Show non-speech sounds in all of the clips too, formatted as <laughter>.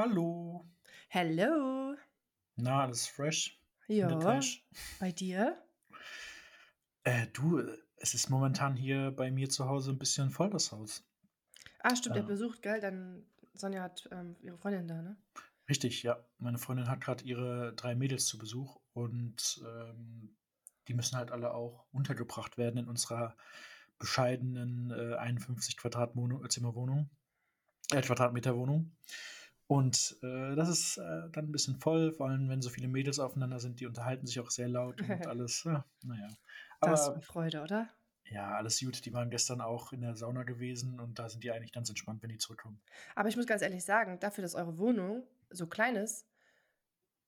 Hallo. Hello. Na, alles fresh? Ja, bei dir? Äh, du, es ist momentan hier bei mir zu Hause ein bisschen voll, das Haus. Ah, stimmt, der Äh, besucht, gell? Dann Sonja hat ähm, ihre Freundin da, ne? richtig, ja. Meine Freundin hat gerade ihre drei Mädels zu Besuch und ähm, die müssen halt alle auch untergebracht werden in unserer bescheidenen äh, 51 Quadratwohnung, äh, Zimmerwohnung, äh, Quadratmeter Wohnung. Und äh, das ist äh, dann ein bisschen voll, vor allem wenn so viele Mädels aufeinander sind, die unterhalten sich auch sehr laut und <laughs> alles. Ja, naja. Das war Aber Freude, oder? ja, alles gut. Die waren gestern auch in der Sauna gewesen und da sind die eigentlich ganz entspannt, wenn die zurückkommen. Aber ich muss ganz ehrlich sagen, dafür, dass eure Wohnung so klein ist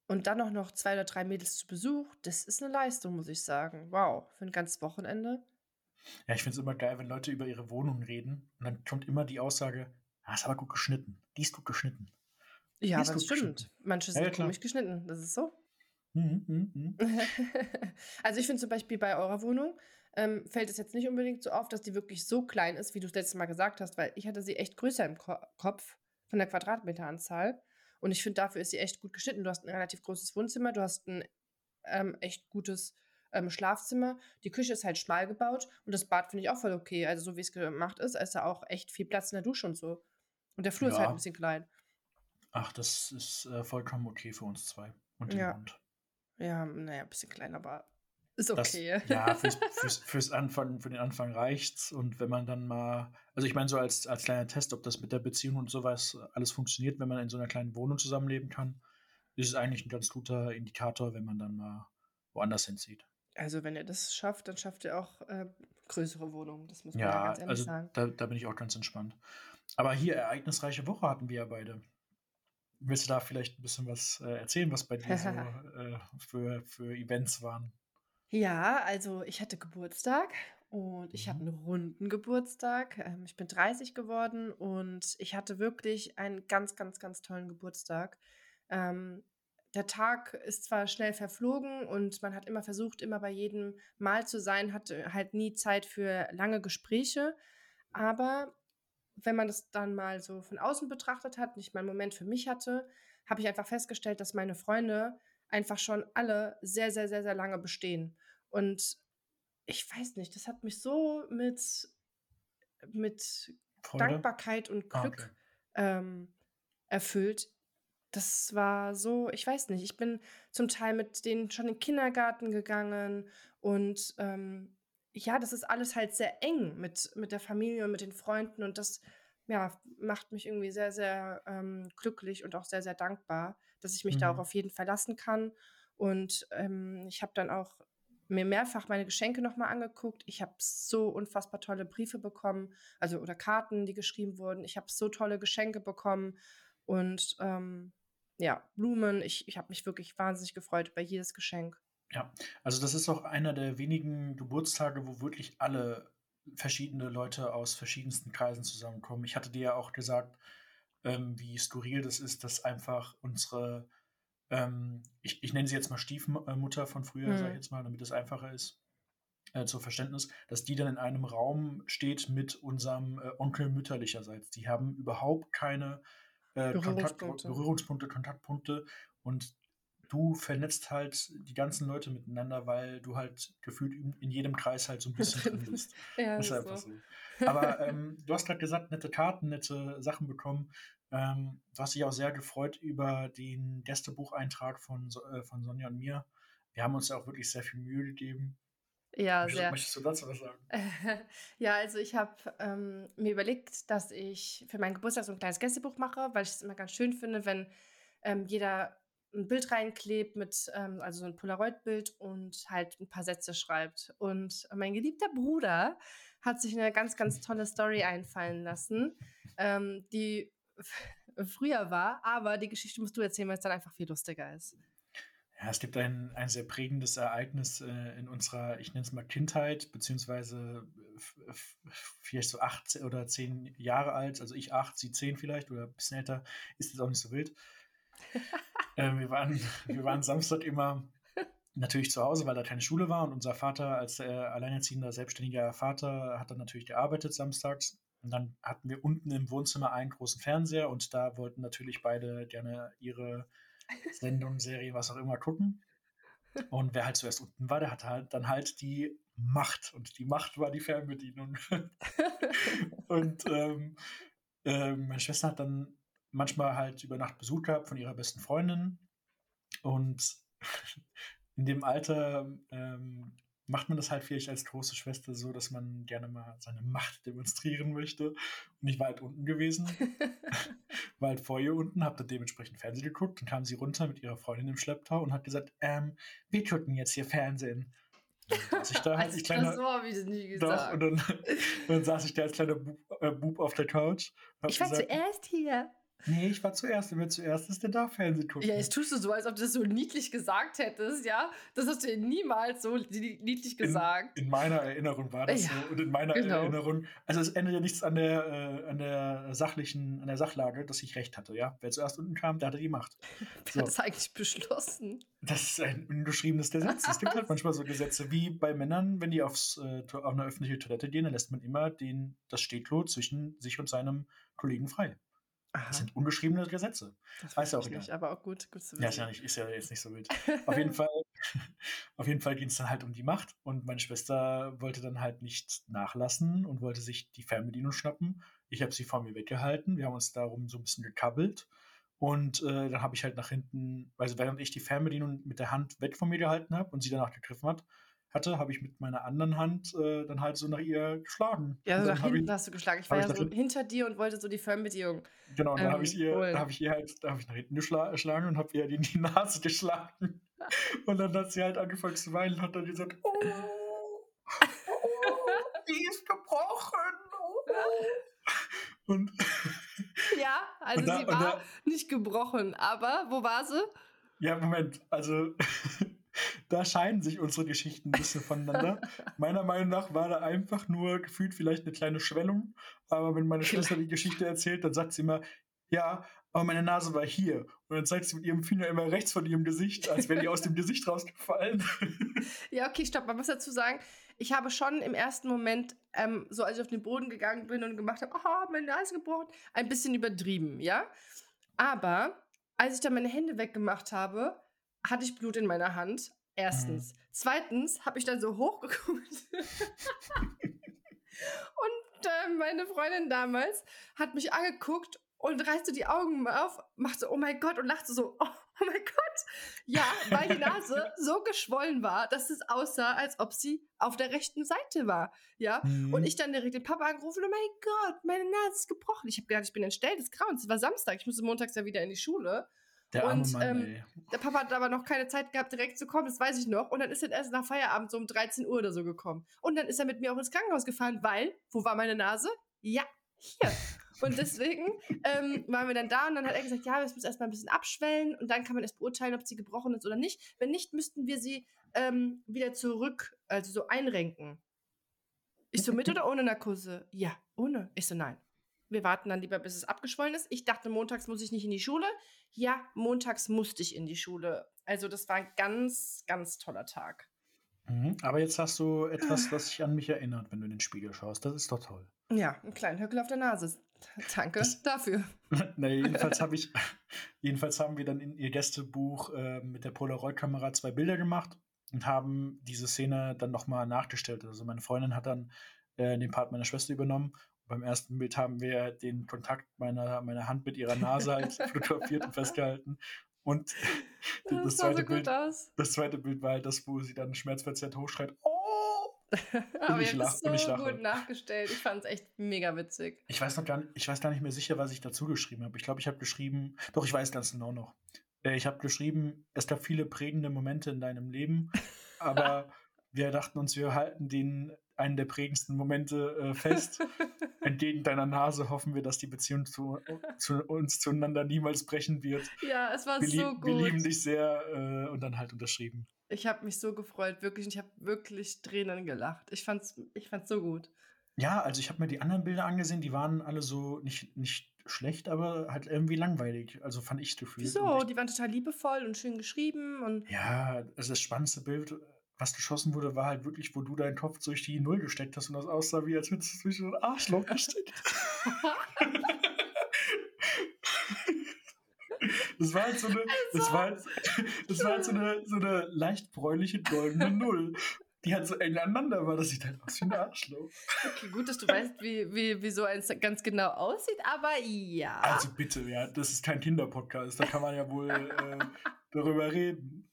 und dann auch noch zwei oder drei Mädels zu Besuch, das ist eine Leistung, muss ich sagen. Wow, für ein ganzes Wochenende. Ja, ich finde es immer geil, wenn Leute über ihre Wohnung reden und dann kommt immer die Aussage, ah, ist aber gut geschnitten. Die ist gut geschnitten. Ja, aber das stimmt. Manche Ja, ja, sind klar. komisch geschnitten, das ist so. Mhm, mhm, mhm. <laughs> Also ich finde zum Beispiel bei eurer Wohnung ähm, fällt es jetzt nicht unbedingt so auf, dass die wirklich so klein ist, wie du es letztes Mal gesagt hast, weil ich hatte sie echt größer im Ko Kopf von der Quadratmeteranzahl. Und ich finde, dafür ist sie echt gut geschnitten. Du hast ein relativ großes Wohnzimmer, du hast ein ähm, echt gutes ähm, Schlafzimmer. Die Küche ist halt schmal gebaut und das Bad finde ich auch voll okay. Also so wie es gemacht ist, ist da auch echt viel Platz in der Dusche und so. Und der Flur ist halt ein Ja, bisschen klein. Ach, das ist äh, vollkommen okay für uns zwei und den Ja, Hund. ja, naja, ein bisschen klein, aber ist Das, okay. ja, fürs, <laughs> fürs, fürs Anfang, für den Anfang reicht's. Und wenn man dann mal, also ich meine, so als, als kleiner Test, ob das mit der Beziehung und sowas alles funktioniert, wenn man in so einer kleinen Wohnung zusammenleben kann, ist es eigentlich ein ganz guter Indikator, wenn man dann mal woanders hinzieht. Also, wenn ihr das schafft, dann schafft ihr auch äh, größere Wohnungen. Das muss man ja Ja, ganz ehrlich also sagen. da, da bin ich auch ganz entspannt. Aber hier, ereignisreiche Woche hatten wir ja beide. Willst du da vielleicht ein bisschen was äh, erzählen, was bei dir so <laughs> äh, für, für Events waren? Ja, also ich hatte Geburtstag und ich habe Mhm. einen runden Geburtstag. Ähm, ich bin 30 geworden und ich hatte wirklich einen ganz, ganz, ganz tollen Geburtstag. Ähm, der Tag ist zwar schnell verflogen und man hat immer versucht, immer bei jedem Mal zu sein, hatte halt nie Zeit für lange Gespräche, aber wenn man das dann mal so von außen betrachtet hat und ich mal einen Moment für mich hatte, habe ich einfach festgestellt, dass meine Freunde einfach schon alle sehr, sehr, sehr, sehr lange bestehen. Und ich weiß nicht, das hat mich so mit, mit Freude? Dankbarkeit und Ah, okay. Glück ähm, erfüllt. Das war so, ich weiß nicht, ich bin zum Teil mit denen schon in den Kindergarten gegangen und ähm, ja, das ist alles halt sehr eng mit, mit der Familie und mit den Freunden und das ja, macht mich irgendwie sehr, sehr ähm, glücklich und auch sehr, sehr dankbar, dass ich mich da auch Mhm. auf jeden verlassen kann. Und ähm, ich habe dann auch mir mehrfach meine Geschenke nochmal angeguckt. Ich habe so unfassbar tolle Briefe bekommen, also oder Karten, die geschrieben wurden. Ich habe so tolle Geschenke bekommen und ähm, ja, Blumen. Ich, ich habe mich wirklich wahnsinnig gefreut über jedes Geschenk. Ja, also das ist auch einer der wenigen Geburtstage, wo wirklich alle verschiedene Leute aus verschiedensten Kreisen zusammenkommen. Ich hatte dir ja auch gesagt, ähm, wie skurril das ist, dass einfach unsere, ähm, ich, ich nenne sie jetzt mal Stiefmutter von früher, sage ich Hm. jetzt mal, damit es einfacher ist, äh, zur Verständnis, dass die dann in einem Raum steht mit unserem äh, Onkel mütterlicherseits. Die haben überhaupt keine äh, Kontakt, Berührungspunkte. Berührungspunkte, Kontaktpunkte und du vernetzt halt die ganzen Leute miteinander, weil du halt gefühlt in, jedem Kreis halt so ein bisschen drin <laughs> bist. Ja, Das ist einfach so. so. Aber ähm, du hast gerade gesagt, nette Karten, nette Sachen bekommen. Ähm, du hast dich auch sehr gefreut über den Gästebucheintrag von, äh, von Sonja und mir. Wir haben uns ja auch wirklich sehr viel Mühe gegeben. Ja, Möchtest, sehr. möchtest du dazu was sagen? <laughs> Ja, also ich habe ähm, mir überlegt, dass ich für meinen Geburtstag so ein kleines Gästebuch mache, weil ich es immer ganz schön finde, wenn ähm, jeder ein Bild reinklebt mit, ähm, also so ein Polaroid-Bild und halt ein paar Sätze schreibt. Und mein geliebter Bruder hat sich eine ganz, ganz <laughs> tolle Story einfallen lassen, ähm, die <laughs> früher war, aber die Geschichte musst du erzählen, weil es dann einfach viel lustiger ist. Ja, es gibt ein, ein sehr prägendes Ereignis äh, in unserer, ich nenne es mal Kindheit, beziehungsweise vielleicht so acht oder zehn Jahre alt, also ich acht, sie zehn vielleicht oder ein bisschen älter, ist jetzt auch nicht so wild. <laughs> Äh, wir, waren, <laughs> wir waren Samstag immer natürlich zu Hause, weil da keine Schule war und unser Vater als äh, alleinerziehender, selbstständiger Vater hat dann natürlich gearbeitet samstags. Und dann hatten wir unten im Wohnzimmer einen großen Fernseher und da wollten natürlich beide gerne ihre <laughs> Sendung, Serie, was auch immer gucken. Und wer halt zuerst unten war, der hatte halt dann halt die Macht. Und die Macht war die Fernbedienung. <laughs> und ähm, äh, meine Schwester hat dann manchmal halt über Nacht Besuch gehabt von ihrer besten Freundin. Und <laughs> in dem Alter ähm, macht man das halt vielleicht als große Schwester so, dass man gerne mal seine Macht demonstrieren möchte. Und ich war halt unten gewesen, <laughs> war halt vor ihr unten, hab dann dementsprechend Fernsehen geguckt, dann kam sie runter mit ihrer Freundin im Schlepptau und hat gesagt, ähm, wir gucken jetzt hier Fernsehen. Dann ich da <laughs> halt, ich kleiner, so habe ich es nie gesagt. Doch, und dann, dann saß ich da als kleiner Bub, äh, Bub auf der Couch. Ich war gesagt, zuerst hier. Nee, ich war zuerst. Wer zuerst ist, der darf Fernsehen gucken. Ja, jetzt tust du so, als ob du das so niedlich gesagt hättest, ja? Das hast du niemals so niedlich gesagt. In, in meiner Erinnerung war das ja, so. Und in meiner genau. Erinnerung, also es ändert ja nichts an der, äh, an der sachlichen, an der Sachlage, dass ich recht hatte, ja? Wer zuerst unten kam, der hatte die Macht. <laughs> Wer so. hat das eigentlich beschlossen? Das ist ein ungeschriebenes Gesetz. es gibt halt <laughs> manchmal so Gesetze wie bei Männern, wenn die aufs, äh, auf eine öffentliche Toilette gehen, dann lässt man immer den, das Stehklo zwischen sich und seinem Kollegen frei. Aha. Das sind ungeschriebene Gesetze. Das weiß ja auch nicht, aber auch gut, gut zu wissen. Ja, ist ja, nicht, ist ja jetzt nicht so wild. auf jeden <laughs> Fall, <laughs> auf jeden Fall ging es dann halt um die Macht und meine Schwester wollte dann halt nicht nachlassen und wollte sich die Fernbedienung schnappen. Ich habe sie vor mir weggehalten. Wir haben uns darum so ein bisschen gekabbelt. Und äh, dann habe ich halt nach hinten, also während ich die Fernbedienung mit der Hand weg von mir gehalten habe und sie danach gegriffen hat, hatte, habe ich mit meiner anderen Hand äh, dann halt so nach ihr geschlagen. Ja, also nach hinten ich, hast du geschlagen. Ich war ja so hinter dir und wollte so die Fernbedienung. Genau, und ähm, dann habe ich ihr, da habe ich ihr halt, da habe ich nach hinten geschlagen und habe ihr in die <laughs> Nase geschlagen. und dann hat sie halt angefangen zu weinen und hat dann gesagt, oh, oh die ist gebrochen. Oh. Und ja, <laughs> also da, sie war da, nicht gebrochen, aber wo war sie? Ja, Moment, also da scheiden sich unsere Geschichten ein bisschen voneinander. <laughs> Meiner Meinung nach war da einfach nur gefühlt vielleicht eine kleine Schwellung. Aber wenn meine Schwester die Geschichte erzählt, dann sagt sie immer, ja, aber meine Nase war hier. Und dann zeigt sie mit ihrem Finger immer rechts von ihrem Gesicht, als wäre die aus dem Gesicht rausgefallen. <laughs> ja, okay, stopp. Man muss dazu sagen, ich habe schon im ersten Moment, ähm, so als ich auf den Boden gegangen bin und gemacht habe, aha, meine Nase gebrochen, ein bisschen übertrieben, ja. Aber als ich dann meine Hände weggemacht habe, hatte ich Blut in meiner Hand. Erstens. Mhm. Zweitens habe ich dann so hochgeguckt. <laughs> und äh, meine Freundin damals hat mich angeguckt und reißt die Augen auf, macht so, oh mein Gott, und lacht so, oh, oh mein Gott. Ja, weil die Nase <laughs> so geschwollen war, dass es aussah, als ob sie auf der rechten Seite war. Ja, mhm. und ich dann direkt den Papa angerufen, oh mein Gott, meine Nase ist gebrochen. Ich habe gedacht, ich bin entstellt des Grauens. Es war Samstag, ich musste montags ja wieder in die Schule. Der arme und Mann, ähm, der Papa hat aber noch keine Zeit gehabt, direkt zu kommen, das weiß ich noch. Und dann ist er erst nach Feierabend so um 13 Uhr oder so gekommen. Und dann ist er mit mir auch ins Krankenhaus gefahren, weil, wo war meine Nase? Ja, hier. Und deswegen <laughs> ähm, waren wir dann da und dann hat er gesagt, ja, das muss erstmal ein bisschen abschwellen und dann kann man erst beurteilen, ob sie gebrochen ist oder nicht. Wenn nicht, müssten wir sie ähm, wieder zurück, also so einrenken. Ich so, mit oder ohne Narkose? Ja, ohne. Ich so, nein. Wir warten dann lieber, bis es abgeschwollen ist. Ich dachte, montags muss ich nicht in die Schule. Ja, montags musste ich in die Schule. Also das war ein ganz, ganz toller Tag. Mhm, aber jetzt hast du etwas, was sich an mich erinnert, wenn du in den Spiegel schaust. Das ist doch toll. Ja, einen kleinen Höckel auf der Nase. Danke das, dafür. <laughs> Na, jedenfalls habe ich, jedenfalls haben wir dann in ihr Gästebuch äh, mit der Polaroid-Kamera zwei Bilder gemacht und haben diese Szene dann nochmal nachgestellt. Also meine Freundin hat dann äh, den Part meiner Schwester übernommen beim ersten Bild haben wir den Kontakt meiner, meiner Hand mit ihrer Nase halt <laughs> fotografiert und festgehalten. Und <laughs> das, das zweite so Bild, aus. das zweite Bild war halt das, wo sie dann schmerzverzerrt hochschreit, oh! <laughs> Aber ich lach, so ich gut nachgestellt. Ich fand es echt mega witzig. Ich weiß noch gar nicht, ich weiß gar nicht mehr sicher, was ich dazu geschrieben habe. Ich glaube, ich habe geschrieben, doch, ich weiß ganz genau noch. Äh, ich habe geschrieben, es gab viele prägende Momente in deinem Leben, aber wir dachten uns, wir halten den einen der prägendsten Momente äh, fest. Entgegen deiner Nase hoffen wir, dass die Beziehung zu, zu, uns zueinander niemals brechen wird. Ja, es war wir so gut. Wir lieben dich sehr äh, und dann halt unterschrieben. Ich habe mich so gefreut, wirklich. Ich habe wirklich Tränen gelacht. Ich fand's, ich fand's so gut. Ja, also ich habe mir die anderen Bilder angesehen, die waren alle so nicht, nicht schlecht, aber halt irgendwie langweilig. Also fand ich das Gefühl. Wieso? Die waren total liebevoll und schön geschrieben und. Ja, also das spannendste Bild was geschossen wurde, war halt wirklich, wo du deinen Kopf durch die Null gesteckt hast und das aussah, wie als hättest du durch so ein Arschloch gesteckt. <laughs> Das war halt so eine, das war halt, das war halt so eine, so eine leicht bräunliche goldene Null. Die halt so eng aneinander war, das sieht halt aus wie ein Arschloch. Okay, gut, dass du weißt, wie, wie, wie so eins ganz genau aussieht, aber ja. Also bitte, ja, das ist kein Kinderpodcast, da kann man ja wohl äh, darüber reden.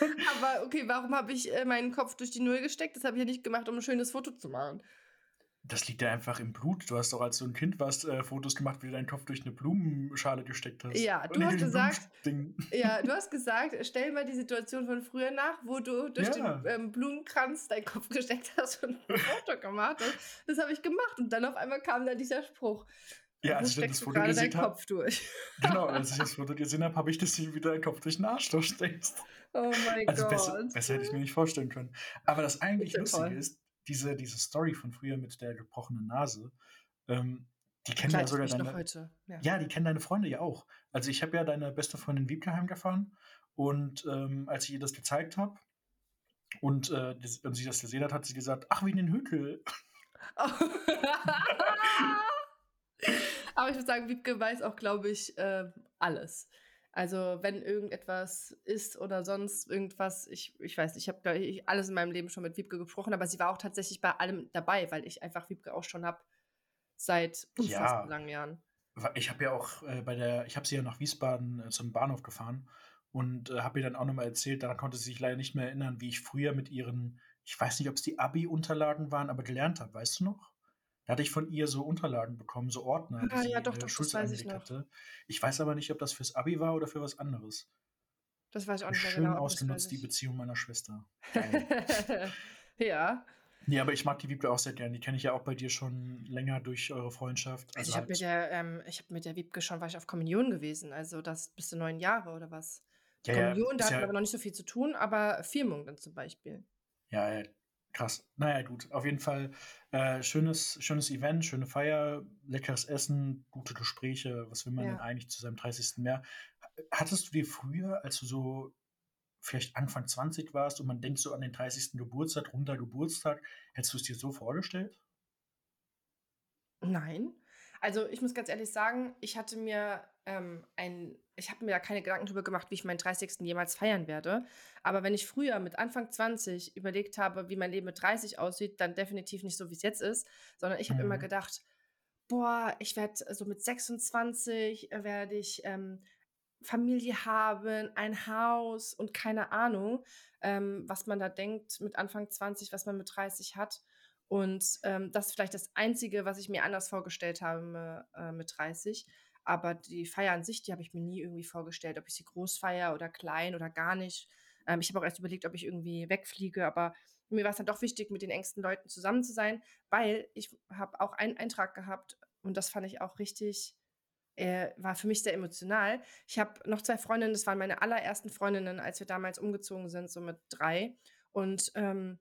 <laughs> Aber okay, warum habe ich äh, meinen Kopf durch die Null gesteckt? Das habe ich ja nicht gemacht, um ein schönes Foto zu machen. Das liegt ja einfach im Blut. Du hast doch als du ein Kind warst äh, Fotos gemacht, wie du deinen Kopf durch eine Blumenschale gesteckt hast. Ja, du hast gesagt, <laughs> ja, du <laughs> hast gesagt, stell mal die Situation von früher nach, wo du durch ja. den ähm, Blumenkranz deinen Kopf gesteckt hast und ein Foto gemacht hast. Das habe ich gemacht und dann auf einmal kam da dieser Spruch. Ja, als ich das Foto gesehen habe. Genau, <laughs> als ich das Foto gesehen habe, habe ich das wie deinen Kopf durch den Arschloch steckst. Oh mein also Gott. Besser, besser hätte ich mir nicht vorstellen können. Aber das eigentlich Lustige toll. ist, diese, diese Story von früher mit der gebrochenen Nase, ähm, die kennen ja sogar deine. Ja. ja. die kennen deine Freunde ja auch. Also ich habe ja deine beste Freundin Wiebke heimgefahren und ähm, als ich ihr das gezeigt habe und, äh, und sie das gesehen hat, hat sie gesagt, ach, wie in den Hügel. <laughs> <laughs> Aber ich würde sagen, Wiebke weiß auch, glaube ich, äh, alles. Also wenn irgendetwas ist oder sonst irgendwas, ich, ich weiß nicht, ich habe ich alles in meinem Leben schon mit Wiebke gesprochen, aber sie war auch tatsächlich bei allem dabei, weil ich einfach Wiebke auch schon habe seit unfassbar ja, langen Jahren. Ich habe ja auch äh, bei der, ich habe sie ja nach Wiesbaden äh, zum Bahnhof gefahren und äh, habe ihr dann auch nochmal erzählt, daran konnte sie sich leider nicht mehr erinnern, wie ich früher mit ihren, ich weiß nicht, ob es die Abi-Unterlagen waren, aber gelernt habe, weißt du noch? Da hatte ich von ihr so Unterlagen bekommen, so Ordner, ah, die ja, doch, doch, Schulz weiß ich noch. hatte. Ich weiß aber nicht, ob das fürs Abi war oder für was anderes. Das weiß ich auch nicht mehr Schön genau. ausgenutzt, die Beziehung meiner Schwester. <laughs> ja. Nee, aber ich mag die Wiebke auch sehr gern. Die kenne ich ja auch bei dir schon länger durch eure Freundschaft. Also, also ich habe mit, der, ähm, hab mit der Wiebke schon, war ich auf Kommunion gewesen. Also das bis zu neun Jahre oder was. Ja, Kommunion, ja, da hatten wir ja, aber noch nicht so viel zu tun, aber Firmung dann zum Beispiel. Ja, Krass. Naja, gut. Auf jeden Fall äh, schönes, schönes Event, schöne Feier, leckeres Essen, gute Gespräche. Was will man ja. denn eigentlich zu seinem 30. mehr? Hattest du dir früher, als du so vielleicht Anfang 20 warst und man denkt so an den 30. Geburtstag, runder Geburtstag, hättest du es dir so vorgestellt? Nein. Also ich muss ganz ehrlich sagen, ich hatte mir ähm, ein, ich habe mir da keine Gedanken darüber gemacht, wie ich meinen 30. jemals feiern werde. Aber wenn ich früher mit Anfang 20 überlegt habe, wie mein Leben mit 30 aussieht, dann definitiv nicht so, wie es jetzt ist, sondern ich habe mhm. immer gedacht, boah, ich werde so mit 26 äh, werde ich ähm, Familie haben, ein Haus und keine Ahnung, ähm, was man da denkt mit Anfang 20, was man mit 30 hat. Und ähm, das ist vielleicht das Einzige, was ich mir anders vorgestellt habe äh, mit 30. Aber die Feier an sich, die habe ich mir nie irgendwie vorgestellt, ob ich sie groß feiere oder klein oder gar nicht. Ähm, ich habe auch erst überlegt, ob ich irgendwie wegfliege, aber mir war es dann doch wichtig, mit den engsten Leuten zusammen zu sein, weil ich habe auch einen Eintrag gehabt und das fand ich auch richtig, äh, war für mich sehr emotional. Ich habe noch zwei Freundinnen, das waren meine allerersten Freundinnen, als wir damals umgezogen sind, so mit drei. Und ähm,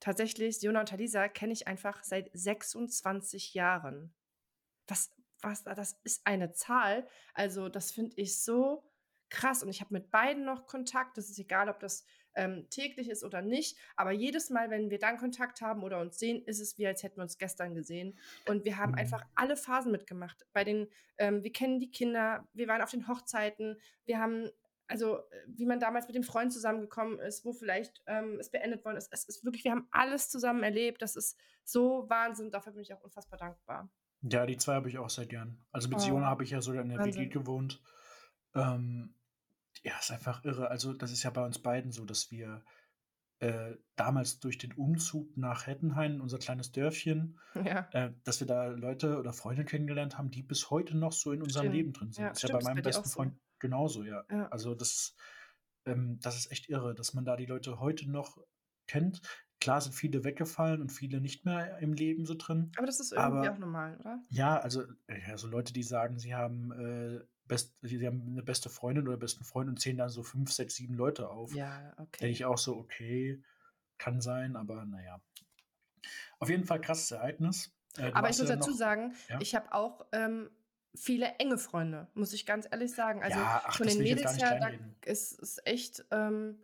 tatsächlich, Jona und Talisa kenne ich einfach seit 26 Jahren. Was, was, das ist eine Zahl. Also, das finde ich so krass. Und ich habe mit beiden noch Kontakt. Das ist egal, ob das ähm, täglich ist oder nicht. Aber jedes Mal, wenn wir dann Kontakt haben oder uns sehen, ist es wie, als hätten wir uns gestern gesehen. Und wir haben mhm. einfach alle Phasen mitgemacht. Bei den, ähm, wir kennen die Kinder, wir waren auf den Hochzeiten, wir haben also wie man damals mit dem Freund zusammengekommen ist, wo vielleicht ähm, es beendet worden ist. Es ist wirklich, wir haben alles zusammen erlebt. Das ist so Wahnsinn. Dafür bin ich auch unfassbar dankbar. Ja, die zwei habe ich auch seit Jahren. Also mit oh. Siona habe ich ja sogar in der WG gewohnt. Ähm, ja, ist einfach irre. Also das ist ja bei uns beiden so, dass wir äh, damals durch den Umzug nach Hettenhain, unser kleines Dörfchen, ja. äh, dass wir da Leute oder Freunde kennengelernt haben, die bis heute noch so in unserem stimmt. Leben drin sind. Ja, das ist ja bei meinem besten Freund so. genauso, ja. ja. Also das, ähm, das ist echt irre, dass man da die Leute heute noch kennt. Klar sind viele weggefallen und viele nicht mehr im Leben so drin. Aber das ist irgendwie aber, auch normal, oder? Ja, also ja, so Leute, die sagen, sie haben, äh, best, sie haben eine beste Freundin oder besten Freund und zählen dann so fünf, sechs, sieben Leute auf. Ja, okay. Denke ich auch so, okay, kann sein, aber naja. Auf jeden Fall krasses Ereignis. Äh, aber ich muss dazu noch, sagen, ja? ich habe auch ähm, viele enge Freunde, muss ich ganz ehrlich sagen. Also ja, ach, von den Mädels her, da ist es echt. Ähm,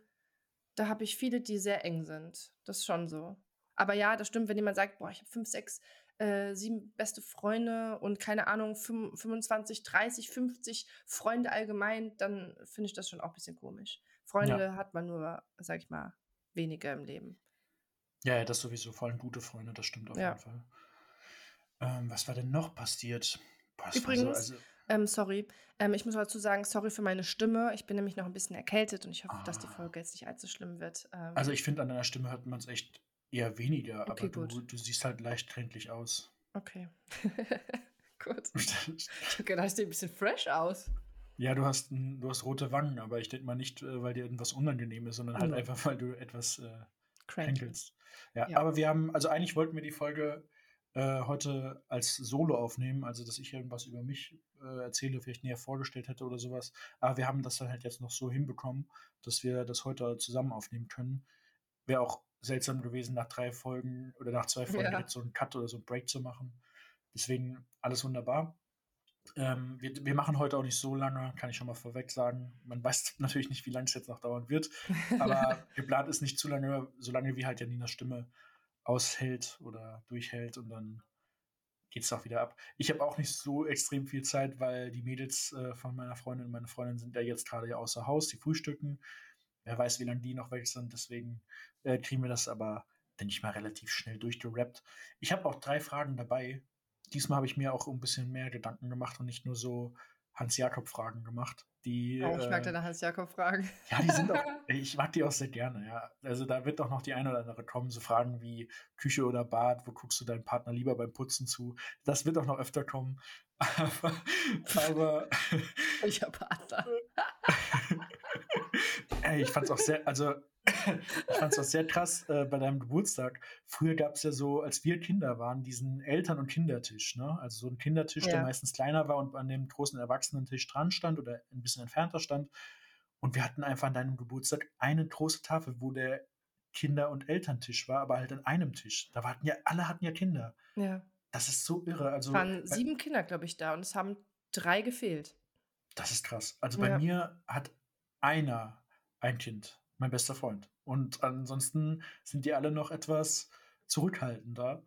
da habe ich viele, die sehr eng sind. Das ist schon so. Aber ja, das stimmt, wenn jemand sagt: „Boah, ich habe 5, 6, äh, 7 beste Freunde und keine Ahnung, fünf 25, 30, 50 Freunde allgemein“, dann finde ich das schon auch ein bisschen komisch. Ja. Freunde hat man nur, sage ich mal, wenige im Leben. Ja, ja, das sowieso, vor allem gute Freunde, das stimmt auf jeden Ja. Fall. Ähm, was war denn noch passiert? Boah, war so Übrigens, also ähm, sorry, ähm, ich muss dazu sagen, sorry für meine Stimme. Ich bin nämlich noch ein bisschen erkältet und ich hoffe, dass die ah. Folge jetzt nicht allzu schlimm wird. Also, Ähm, ich finde, an deiner Stimme hört man's echt eher weniger, aber okay, du gut. du siehst halt leicht kränklich aus. Okay. <laughs> Gut. <laughs> Ich habe gedacht, ich sehe ein bisschen fresh aus. Ja, du hast du hast rote Wangen, aber ich denke mal nicht, äh, weil dir irgendwas unangenehm ist, sondern halt Ne. einfach, weil du etwas, äh, kränkelst. Ja, Ja. aber wir haben also, eigentlich wollten wir die Folge, äh, heute als Solo aufnehmen, also, dass ich irgendwas über mich, äh, erzähle, vielleicht näher vorgestellt hätte oder so was. Aber wir haben das dann halt jetzt noch so hinbekommen, dass wir das heute zusammen aufnehmen können. Wäre auch seltsam gewesen, nach 3 Folgen oder nach 2 <laughs> Folgen Ja. direkt so 'n Cut oder so 'n Break zu machen. Deswegen alles wunderbar. Ähm, wir wir machen heute auch nicht so lange, kann ich schon mal vorweg sagen. Man weiß <laughs> natürlich nicht, wie lang es jetzt noch dauern wird, aber <laughs> geplant ist nicht zu lange, solange wie halt Janinas Stimme aushält oder durchhält und dann geht's auch wieder ab. Ich habe auch nicht so extrem viel Zeit, weil die Mädels, äh, von meiner Freundin meine Freundin sind ja jetzt grade ja außer Haus, die frühstücken. Wer weiß, wie lange die noch weg sind, deswegen, äh, kriegen wir das aber, denke ich mal, relativ schnell durchgerappt. Ich habe auch 3 Fragen dabei. Diesmal habe ich mir auch 'n bisschen mehr Gedanken gemacht und nicht nur so Hans-Jakob-Fragen gemacht, die, Oh, ich mag äh deine Hans-Jakob-Fragen. ja, die sind auch <laughs> ich mag die auch sehr gerne, ja. Also, da wird auch noch die eine oder andere kommen, so Fragen wie Küche oder Bad, wo guckst du deinem Partner lieber beim Putzen zu? Das wird auch noch öfter kommen. Aber aber Welcher Partner? <laughs> Ey, ich fand's auch sehr also, ich fand's auch sehr krass, äh, bei deinem Geburtstag. Früher gab's ja so, als wir Kinder waren, diesen Eltern und Kindertisch, ne? Also, so 'n Kindertisch, der Ja. meistens kleiner war und an dem großen Erwachsenentisch dran stand oder 'n bisschen entfernter stand. Und wir hatten einfach an deinem Geburtstag eine große Tafel, wo der Kinder und Elterntisch war, aber halt an einem Tisch. Da hatten ja alle hatten ja Kinder. Ja. Das ist so irre. Es Also, waren bei 7 Kinder, glaube ich, da und es haben 3 gefehlt. Das ist krass. Also, bei Ja. mir hat einer ein Kind, mein bester Freund. Und ansonsten sind die alle noch etwas zurückhaltender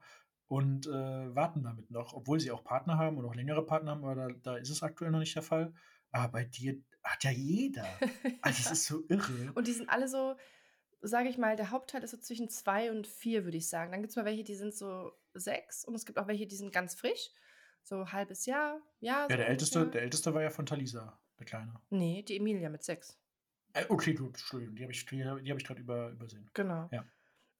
und, äh, warten damit noch, obwohl sie auch Partner haben und auch längere Partner haben, aber da da ist es aktuell noch nicht der Fall. Aber bei dir hat ja jeder. <laughs> Also, das Ja. ist so irre. Und die sind alle so, sage ich mal der Hauptteil ist so zwischen 2 und 4, würde ich sagen. Dann gibt's mal welche, die sind so 6 und es gibt auch welche, die sind ganz frisch, so halbes Jahr, Ja, so der Älteste der Älteste war ja von Talisa, der Kleine. Ne, die Emilia mit 6. Äh, okay, gut, Entschuldigung, die habe ich die die habe ich grad über übersehen. Genau. Ja.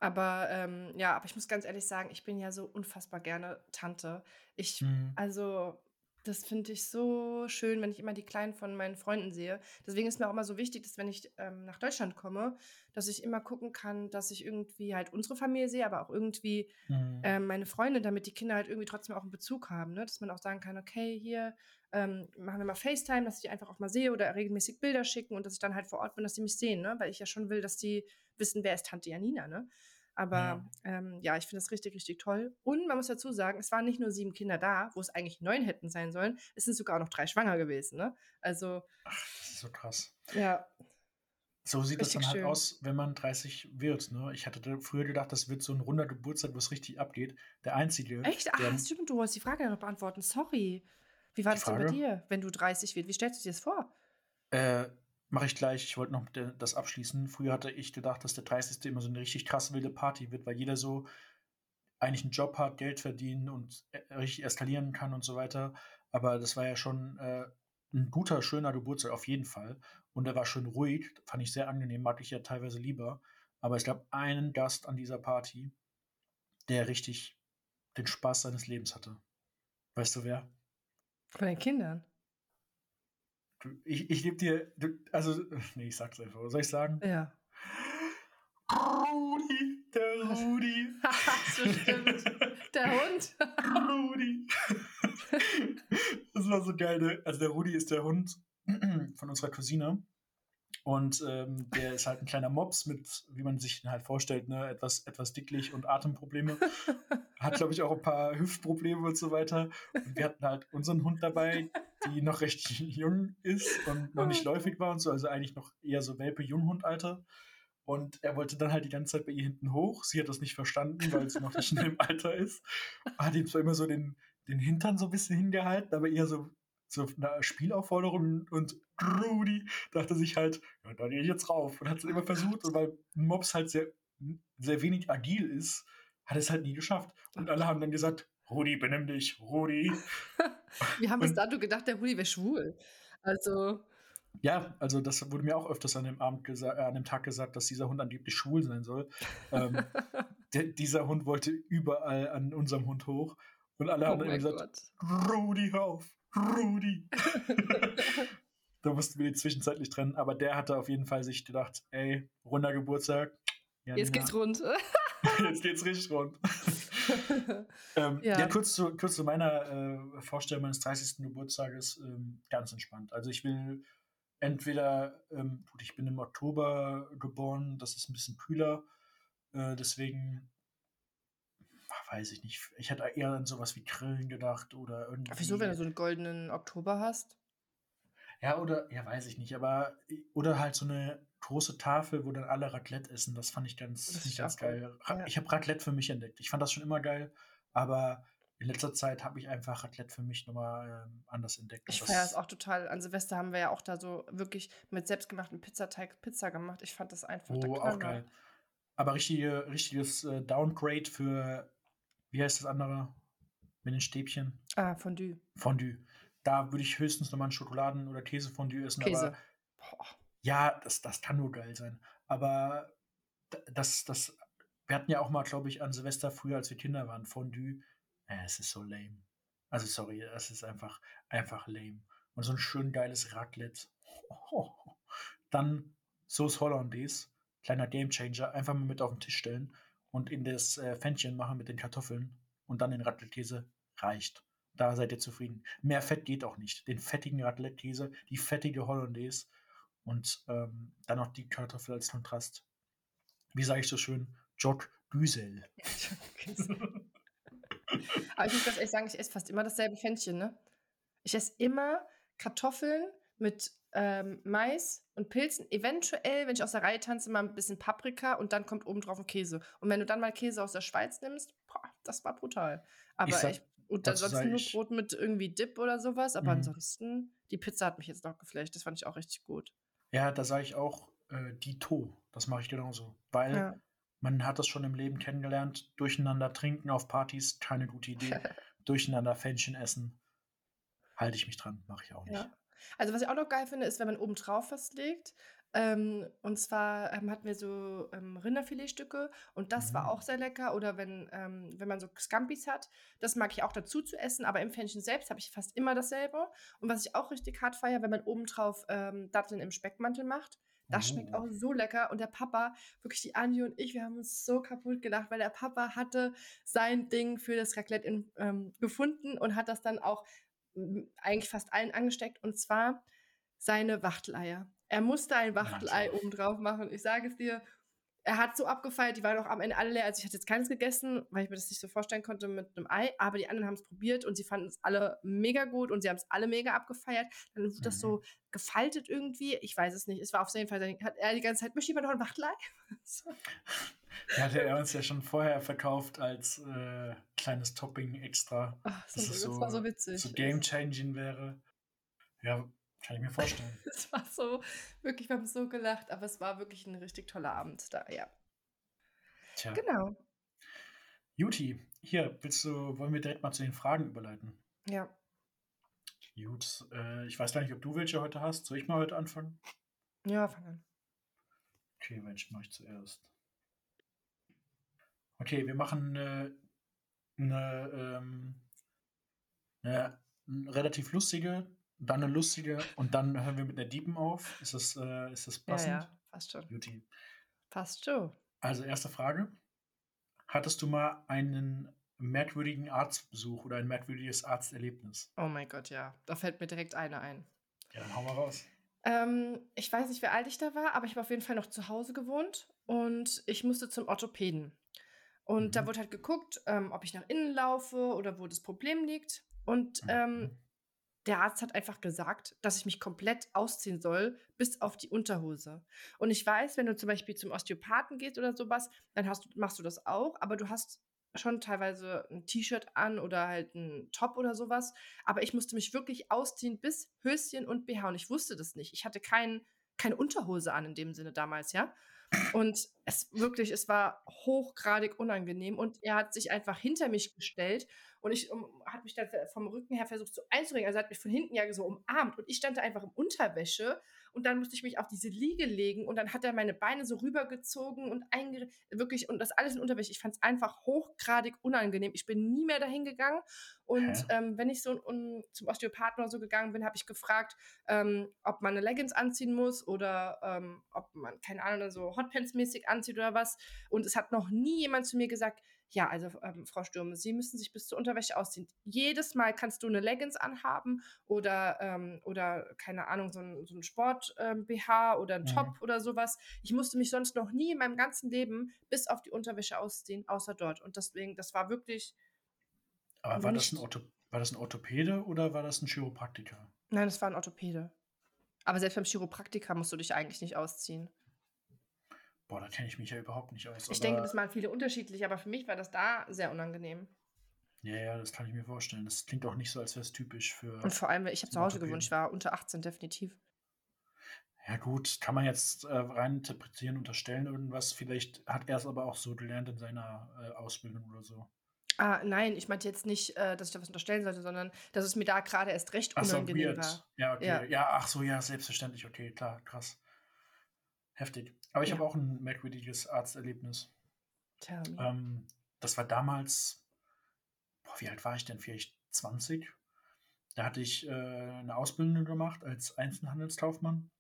Aber, ähm, ja, aber ich muss ganz ehrlich sagen, ich bin ja so unfassbar gerne Tante. Ich Mhm. also, das finde ich so schön, wenn ich immer die Kleinen von meinen Freunden sehe. Deswegen ist mir auch immer so wichtig, dass wenn ich, ähm, nach Deutschland komme, dass ich immer gucken kann, dass ich irgendwie halt unsere Familie sehe, aber auch irgendwie, Mhm. ähm, meine Freunde, damit die Kinder halt irgendwie trotzdem auch 'n Bezug haben, ne? Dass man auch sagen kann: „Okay, hier, ähm, machen wir mal FaceTime“, dass ich die einfach auch mal sehe oder regelmäßig Bilder schicken und dass ich dann halt vor Ort bin, dass die mich sehen, ne? Weil ich ja schon will, dass die wissen, wer ist Tante Janina, ne? Aber, Ja. ähm, ja, ich finde das richtig, richtig toll. Und man muss dazu sagen, es waren nicht nur 7 Kinder da, wo es eigentlich 9 hätten sein sollen. Es sind sogar auch noch 3 schwanger gewesen, ne? Also Ach, das ist so krass. Ja. So sieht das Richtig dann halt schön. aus, wenn man 30 wird, ne? Ich hatte früher gedacht, das wird so 'n runder Geburtstag, wo's richtig abgeht. Der einzige, Echt? der Ah, stimmt, du wolltest die Frage noch beantworten. Sorry. Wie war das denn bei dir, wenn du 30 wird? Wie stellst du dir das vor? Äh, mache ich gleich. Ich wollte noch das abschließen. Früher hatte ich gedacht, dass der 30. immer so 'ne richtig krass wilde Party wird, weil jeder so eigentlich 'n Job hat, Geld verdienen und, äh, richtig eskalieren kann und so weiter. Aber das war ja schon, äh, 'n guter, schöner Geburtstag auf jeden Fall. Und er war schön ruhig, fand ich sehr angenehm, mag ich ja teilweise lieber. Aber es gab einen Gast an dieser Party, der richtig den Spaß seines Lebens hatte. Weißt du wer? Von den Kindern? Du, ich ich gebe dir du also, ne, ich sage es einfach. Soll ich's sagen? Ja. Rudi, der Rudi. <laughs> So stimmt. Der Hund? Rudi. Das war so geil, ne? Also, der Rudi ist der Hund <clears throat> von unserer Cousine. Und, ähm, der ist halt 'n kleiner Mops mit, wie man sich ihn halt vorstellt, ne, etwas etwas dicklich und Atemprobleme. Hat, glaube ich, auch 'n paar Hüftprobleme und so weiter. Und wir hatten halt unseren Hund dabei, die noch recht <laughs> jung ist und noch nicht läufig war und so, also eigentlich noch eher so Welpe-Junghund-Alter. Und er wollte dann halt die ganze Zeit bei ihr hinten hoch. Sie hat das nicht verstanden, weil sie noch nicht in dem <laughs> Alter ist. Hat ihm zwar immer so den, den Hintern so ein bisschen hingehalten, aber eher so, so eine Spielaufforderung. Und Rudi dachte sich halt, ja, da gehe ich jetzt rauf. Und hat es immer versucht. Und weil Mops halt sehr, sehr wenig agil ist, hat es halt nie geschafft. Und alle haben dann gesagt, Rudi, benimm dich, Rudi. <laughs> Wir haben bis dato gedacht, der Rudi wäre schwul. Also. Ja, also das wurde mir auch öfters an dem Abend äh, an dem Tag gesagt, dass dieser Hund angeblich schwul sein soll. ähm, <laughs> dieser Hund wollte überall an unserem Hund hoch und alle oh haben dann gesagt, Rudi, hör auf, Rudi. <laughs> da mussten wir die zwischenzeitlich trennen, aber der hatte auf jeden Fall sich gedacht, ey, runder Geburtstag. Ja, Jetzt geht's rund. Jetzt geht's richtig rund. <laughs> ähm, ja. ja, kurz, zu, kurz zu meiner äh, Vorstellung meines 30. Geburtstages, ähm, ganz entspannt. Also ich will entweder, ähm, gut, ich bin im Oktober geboren, das ist ein bisschen kühler, äh, deswegen weiß ich nicht. Ich hätte eher an sowas wie Grillen gedacht oder irgendwie. Wieso, wenn du so einen goldenen Oktober hast? Ja, oder, ja, weiß ich nicht, aber, oder halt so eine große Tafel, wo dann alle Raclette essen. Das fand ich ganz, ich ganz geil. Ja. Ich habe Raclette für mich entdeckt. Ich fand das schon immer geil, aber in letzter Zeit habe ich einfach Raclette für mich nochmal ähm, anders entdeckt. Ich feiere es auch total. An Silvester haben wir ja auch da so wirklich mit selbstgemachten Pizzateig Pizza gemacht. Ich fand das einfach Oh, auch geil. Aber richtige, richtiges äh, Downgrade für, wie heißt das andere? Mit den Stäbchen? Ah, Fondue. Fondue. Da würde ich höchstens nochmal ein Schokoladen- oder Käsefondue essen. Käse. Aber, ja, das, das kann nur geil sein. Aber das, das, wir hatten ja auch mal, glaube ich, an Silvester früher, als wir Kinder waren, Fondue äh, es ist so lame. Also sorry, es ist einfach, einfach lame. Und so ein schön geiles Raclette. <laughs> Dann Sauce Hollandaise, kleiner Gamechanger, einfach mal mit auf den Tisch stellen und in das äh, Pfännchen machen mit den Kartoffeln und dann den Raclette-Käse reicht. Da seid ihr zufrieden. Mehr Fett geht auch nicht. Den fettigen Raclette-Käse, die fettige Hollandaise und ähm, dann noch die Kartoffel als Kontrast. Wie sage ich so schön? Jock <laughs> Güsel. Aber ich muss ganz ehrlich sagen, ich esse fast immer dasselbe Pfännchen, ne? Ich esse immer Kartoffeln mit ähm, Mais und Pilzen. Eventuell, wenn ich aus der Reihe tanze, mal ein bisschen Paprika und dann kommt oben drauf ein Käse. Und wenn du dann mal Käse aus der Schweiz nimmst, boah, das war brutal. Aber ich, sag, ich und ansonsten nur Brot mit irgendwie Dip oder sowas. Aber mhm. ansonsten, die Pizza hat mich jetzt noch geflecht. Das fand ich auch richtig gut. Ja, da sage ich auch äh, Dito. Das mache ich genauso. Weil ja. Man hat das schon im Leben kennengelernt. Durcheinander trinken auf Partys, keine gute Idee. <laughs> Durcheinander Fännchen essen, halte ich mich dran, mache ich auch nicht. Ja. Also was ich auch noch geil finde, ist, wenn man oben drauf was legt. Ähm, und zwar ähm, hatten wir so ähm, Rinderfiletstücke und das mhm. war auch sehr lecker. Oder wenn, ähm, wenn man so Scampis hat, das mag ich auch dazu zu essen, aber im Fännchen selbst habe ich fast immer dasselbe. Und was ich auch richtig hart feiere, wenn man oben drauf ähm, Datteln im Speckmantel macht. Das schmeckt oh. auch so lecker. Und der Papa, wirklich die Andi und ich, wir haben uns so kaputt gedacht, weil der Papa hatte sein Ding für das Raclette in, ähm, gefunden und hat das dann auch eigentlich fast allen angesteckt. Und zwar seine Wachteleier. Er musste ein Wachtelei oben drauf machen. Ich sage es dir, er hat so abgefeiert, die waren auch am Ende alle leer. Also ich hatte jetzt keines gegessen, weil ich mir das nicht so vorstellen konnte mit einem Ei. Aber die anderen haben es probiert und sie fanden es alle mega gut und sie haben es alle mega abgefeiert. Dann wurde mhm. das so mhm. gefaltet irgendwie. Ich weiß es nicht. Es war auf jeden Fall, hat er die ganze Zeit, möchte jemand noch ein Wachtelei? <laughs> so. Hatte er uns ja schon vorher verkauft als äh, kleines Topping extra. Ach, so, das, so, war so witzig. So game-changing wäre. Ja, kann ich mir vorstellen. <laughs> Es war so, wirklich, wir haben so gelacht, aber es war wirklich ein richtig toller Abend da, ja. Tja. Genau. Juti, hier, willst du, wollen wir direkt mal zu den Fragen überleiten? Ja. Gut, äh, ich weiß gar nicht, ob du welche heute hast. Soll ich mal heute anfangen? Ja, fang an. Okay, welche mache ich zuerst? Okay, wir machen eine, eine, ähm, eine relativ lustige dann eine lustige und dann hören wir mit einer Diepen auf. Ist das, äh, ist das passend? Ja, ja, passt schon. Beauty. Passt schon. Also erste Frage. Hattest du mal einen merkwürdigen Arztbesuch oder ein merkwürdiges Arzterlebnis? Oh mein Gott, ja. Da fällt mir direkt eine ein. Ja, dann hau mal raus. Ähm, ich weiß nicht, wie alt ich da war, aber ich habe auf jeden Fall noch zu Hause gewohnt und ich musste zum Orthopäden. Und mhm. da wurde halt geguckt, ähm, ob ich nach innen laufe oder wo das Problem liegt. Und ähm, mhm der Arzt hat einfach gesagt, dass ich mich komplett ausziehen soll, bis auf die Unterhose. Und ich weiß, wenn du zum Beispiel zum Osteopathen gehst oder sowas, dann hast, machst du das auch, aber du hast schon teilweise ein T-Shirt an oder halt ein Top oder sowas. Aber ich musste mich wirklich ausziehen bis Höschen und BH. Und ich wusste das nicht. Ich hatte kein, keine Unterhose an in dem Sinne damals, ja. Und es wirklich, es war hochgradig unangenehm. Und er hat sich einfach hinter mich gestellt und ich um, hat mich dann vom Rücken her versucht so einzuregen. Also er hat mich von hinten ja so umarmt. Und ich stand da einfach in Unterwäsche und dann musste ich mich auf diese Liege legen und dann hat er meine Beine so rübergezogen und wirklich und das alles in Unterwäsche. Ich fand es einfach hochgradig unangenehm. Ich bin nie mehr dahin gegangen und ähm, wenn ich so um, zum Osteopathen oder so gegangen bin, habe ich gefragt, ähm, ob man eine Leggings anziehen muss oder ähm, ob man keine Ahnung so Hotpants mäßig anzieht oder was. Und es hat noch nie jemand zu mir gesagt, ja, also ähm, Frau Stürme, Sie müssen sich bis zur Unterwäsche ausziehen. Jedes Mal kannst du eine Leggings anhaben oder, ähm, oder keine Ahnung, so ein, so ein Sport-BH ähm, oder ein mhm. Top oder sowas. Ich musste mich sonst noch nie in meinem ganzen Leben bis auf die Unterwäsche ausziehen, außer dort. Und deswegen, das war wirklich. Aber war das, ein Ortho war das ein Orthopäde oder war das ein Chiropraktiker? Nein, das war ein Orthopäde. Aber selbst beim Chiropraktiker musst du dich eigentlich nicht ausziehen. Boah, da kenne ich mich ja überhaupt nicht aus. Ich denke, das machen viele unterschiedlich, aber für mich war das da sehr unangenehm. Ja, ja, das kann ich mir vorstellen. Das klingt auch nicht so, als wäre es typisch für. Und vor allem, ich habe zu Hause gewohnt, ich war unter 18, definitiv. Ja, gut, kann man jetzt äh, rein interpretieren, unterstellen irgendwas. Vielleicht hat er es aber auch so gelernt in seiner äh, Ausbildung oder so. Ah, nein, ich meinte jetzt nicht, äh, dass ich da was unterstellen sollte, sondern dass es mir da gerade erst recht unangenehm so, war. Ja, okay. Ja. ja, ach so, ja, selbstverständlich, okay, klar, krass. Heftig. Aber ich ja. habe auch ein merkwürdiges Arzterlebnis. Ähm, das war damals, boah, wie alt war ich denn? Vielleicht 20. Da hatte ich äh, eine Ausbildung gemacht als Einzelhandelskaufmann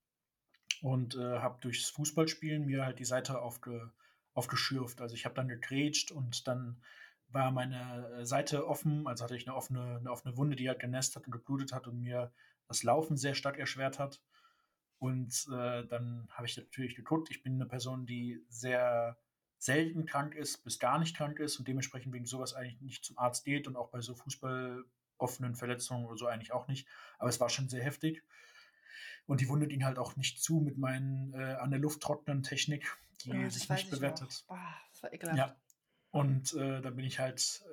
und äh, habe durchs Fußballspielen mir halt die Seite aufge, aufgeschürft. Also ich habe dann gegrätscht und dann war meine äh, Seite offen, also hatte ich eine offene, eine offene Wunde, die halt genässt hat und geblutet hat und mir das Laufen sehr stark erschwert hat. Und äh, dann habe ich natürlich geguckt, ich bin eine Person, die sehr selten krank ist, bis gar nicht krank ist und dementsprechend wegen sowas eigentlich nicht zum Arzt geht und auch bei so Fußball offenen Verletzungen oder so eigentlich auch nicht. Aber es war schon sehr heftig. Und die Wunde ging halt auch nicht zu mit meinen äh, an der Luft trocknen Technik, die oh, sich nicht bewertet. Boah, das war ekelhaft. Ja. Und äh, dann bin ich halt,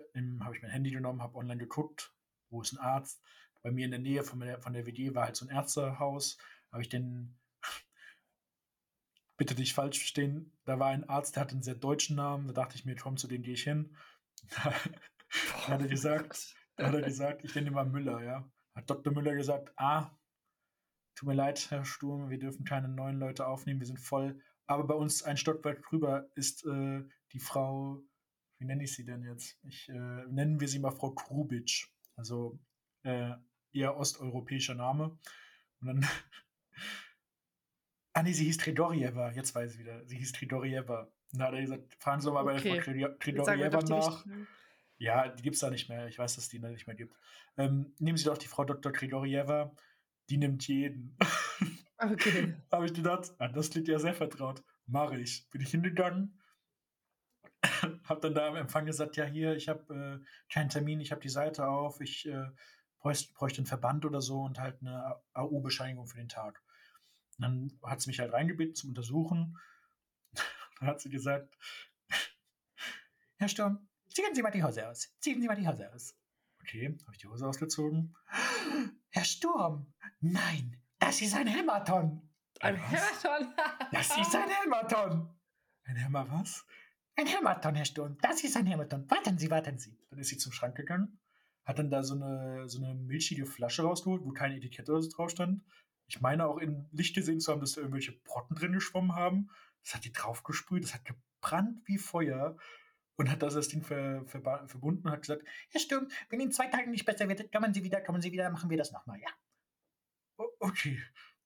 habe ich mein Handy genommen, habe online geguckt, wo ist ein Arzt. Bei mir in der Nähe von der, von der WG war halt so ein Ärztehaus habe ich den, <laughs> bitte dich falsch verstehen, da war ein Arzt, der hat einen sehr deutschen Namen, da dachte ich mir, komm, zu dem gehe ich hin. <laughs> Da, hat er gesagt, da hat er gesagt, ich nenne ihn mal Müller, ja. Hat Dr. Müller gesagt, ah, tut mir leid, Herr Sturm, wir dürfen keine neuen Leute aufnehmen, wir sind voll. Aber bei uns ein Stockwerk drüber ist äh, die Frau, wie nenne ich sie denn jetzt? Ich äh, nennen wir sie mal Frau Krubitsch, also äh, eher osteuropäischer Name. Und dann Ah, nee, sie hieß Tridorieva. Jetzt weiß ich wieder. Sie hieß Tridorieva. Na, er gesagt, fahren Sie mal okay. bei der Frau Tridorieva nach. Ja, die gibt es da nicht mehr. Ich weiß, dass die da nicht mehr gibt. Ähm, nehmen Sie doch die Frau Dr. Tridorieva. Die nimmt jeden. Okay. <laughs> Habe ich gedacht, ah, das klingt ja sehr vertraut. Mache ich. Bin ich hingegangen. <coughs> habe dann da am Empfang gesagt, ja, hier, ich habe äh, keinen Termin, ich habe die Seite auf, ich äh, bräuchte, bräuchte einen Verband oder so und halt eine AU-Bescheinigung für den Tag. Dann hat sie mich halt reingebeten zum Untersuchen. <laughs> dann hat sie gesagt, <laughs> Herr Sturm, ziehen Sie mal die Hose aus. Ziehen Sie mal die Hose aus. Okay, habe ich die Hose ausgezogen. <gasps> Herr Sturm, nein, das ist ein Hämaton. Ein Hämaton? das ist ein Hämaton. Ein Hämmer was? Ein Hämaton, Herr Sturm. Das ist ein Hämaton. Warten Sie, warten Sie. Dann ist sie zum Schrank gegangen, hat dann da so eine, so eine milchige Flasche rausgeholt, wo keine Etikette oder so drauf stand, ich meine auch in Licht gesehen zu haben, dass da irgendwelche Brotten drin geschwommen haben. Das hat die draufgesprüht, das hat gebrannt wie Feuer und hat das, das Ding ver, ver, verbunden und hat gesagt, Herr Sturm, wenn in zwei Tagen nicht besser wird, kommen Sie wieder, kommen Sie wieder, machen wir das nochmal, ja. O okay.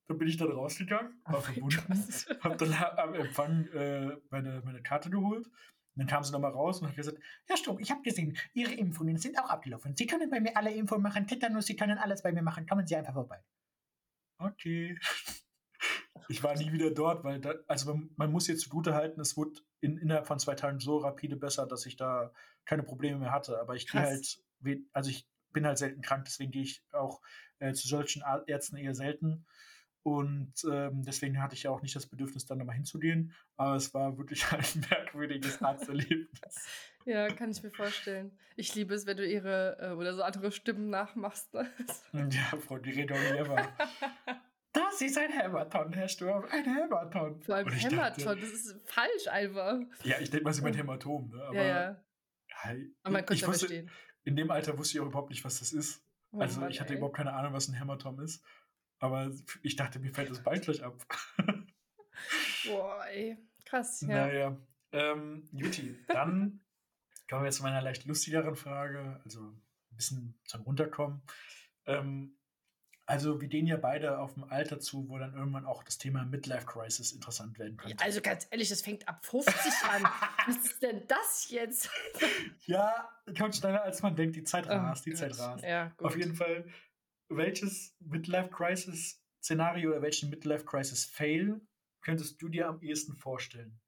Dann bin ich dann rausgegangen, war oh verbunden, hab dann am Empfang äh, meine, meine Karte geholt. Und dann kam sie nochmal raus und hat gesagt, Herr Sturm, ich habe gesehen, Ihre Impfungen sind auch abgelaufen. Sie können bei mir alle Impfungen machen, Tetanus, Sie können alles bei mir machen, kommen Sie einfach vorbei okay. <laughs> Ich war nie wieder dort, weil da, also man, man muss jetzt zugute halten, es wurde in, innerhalb von zwei Tagen so rapide besser, dass ich da keine Probleme mehr hatte. Aber ich gehe halt, also ich bin halt selten krank, deswegen gehe ich auch äh, zu solchen Ärzten eher selten. Und ähm, deswegen hatte ich ja auch nicht das Bedürfnis, dann nochmal hinzugehen. Aber es war wirklich <laughs> ein merkwürdiges Arzterlebnis. <laughs> ja, kann ich mir vorstellen. Ich liebe es, wenn du ihre äh, oder so andere Stimmen nachmachst. Ne? ja, Frau Diredolieva. Das ist ein Hämaton, Herr Sturm. Ein Hämaton. Vor allem Hämaton, das ist falsch einfach. Ja, ich denke mal, sie meint Hämatom. Ne? Aber, ja, ja. Aber man könnte ja verstehen. In dem Alter wusste ich auch überhaupt nicht, was das ist. Oh, also Mann, ich hatte ey. überhaupt keine Ahnung, was ein Hämatom ist. Aber ich dachte, mir fällt das Bein gleich ab. <laughs> Boah, ey. Krass, ja. Naja. Ähm, Juti, dann kommen wir jetzt zu meiner leicht lustigeren Frage. Also ein bisschen zum Runterkommen. Ähm, also wir gehen ja beide auf ein Alter zu, wo dann irgendwann auch das Thema Midlife Crisis interessant werden könnte. Also ganz ehrlich, das fängt ab 50 an. <laughs> Was ist denn das jetzt? ja, kommt schneller als man denkt. Die Zeit oh rast, oh, die Zeit rast. Ja, gut. Auf jeden Fall, welches Midlife Crisis Szenario oder welchen Midlife Crisis Fail könntest du dir am ehesten vorstellen?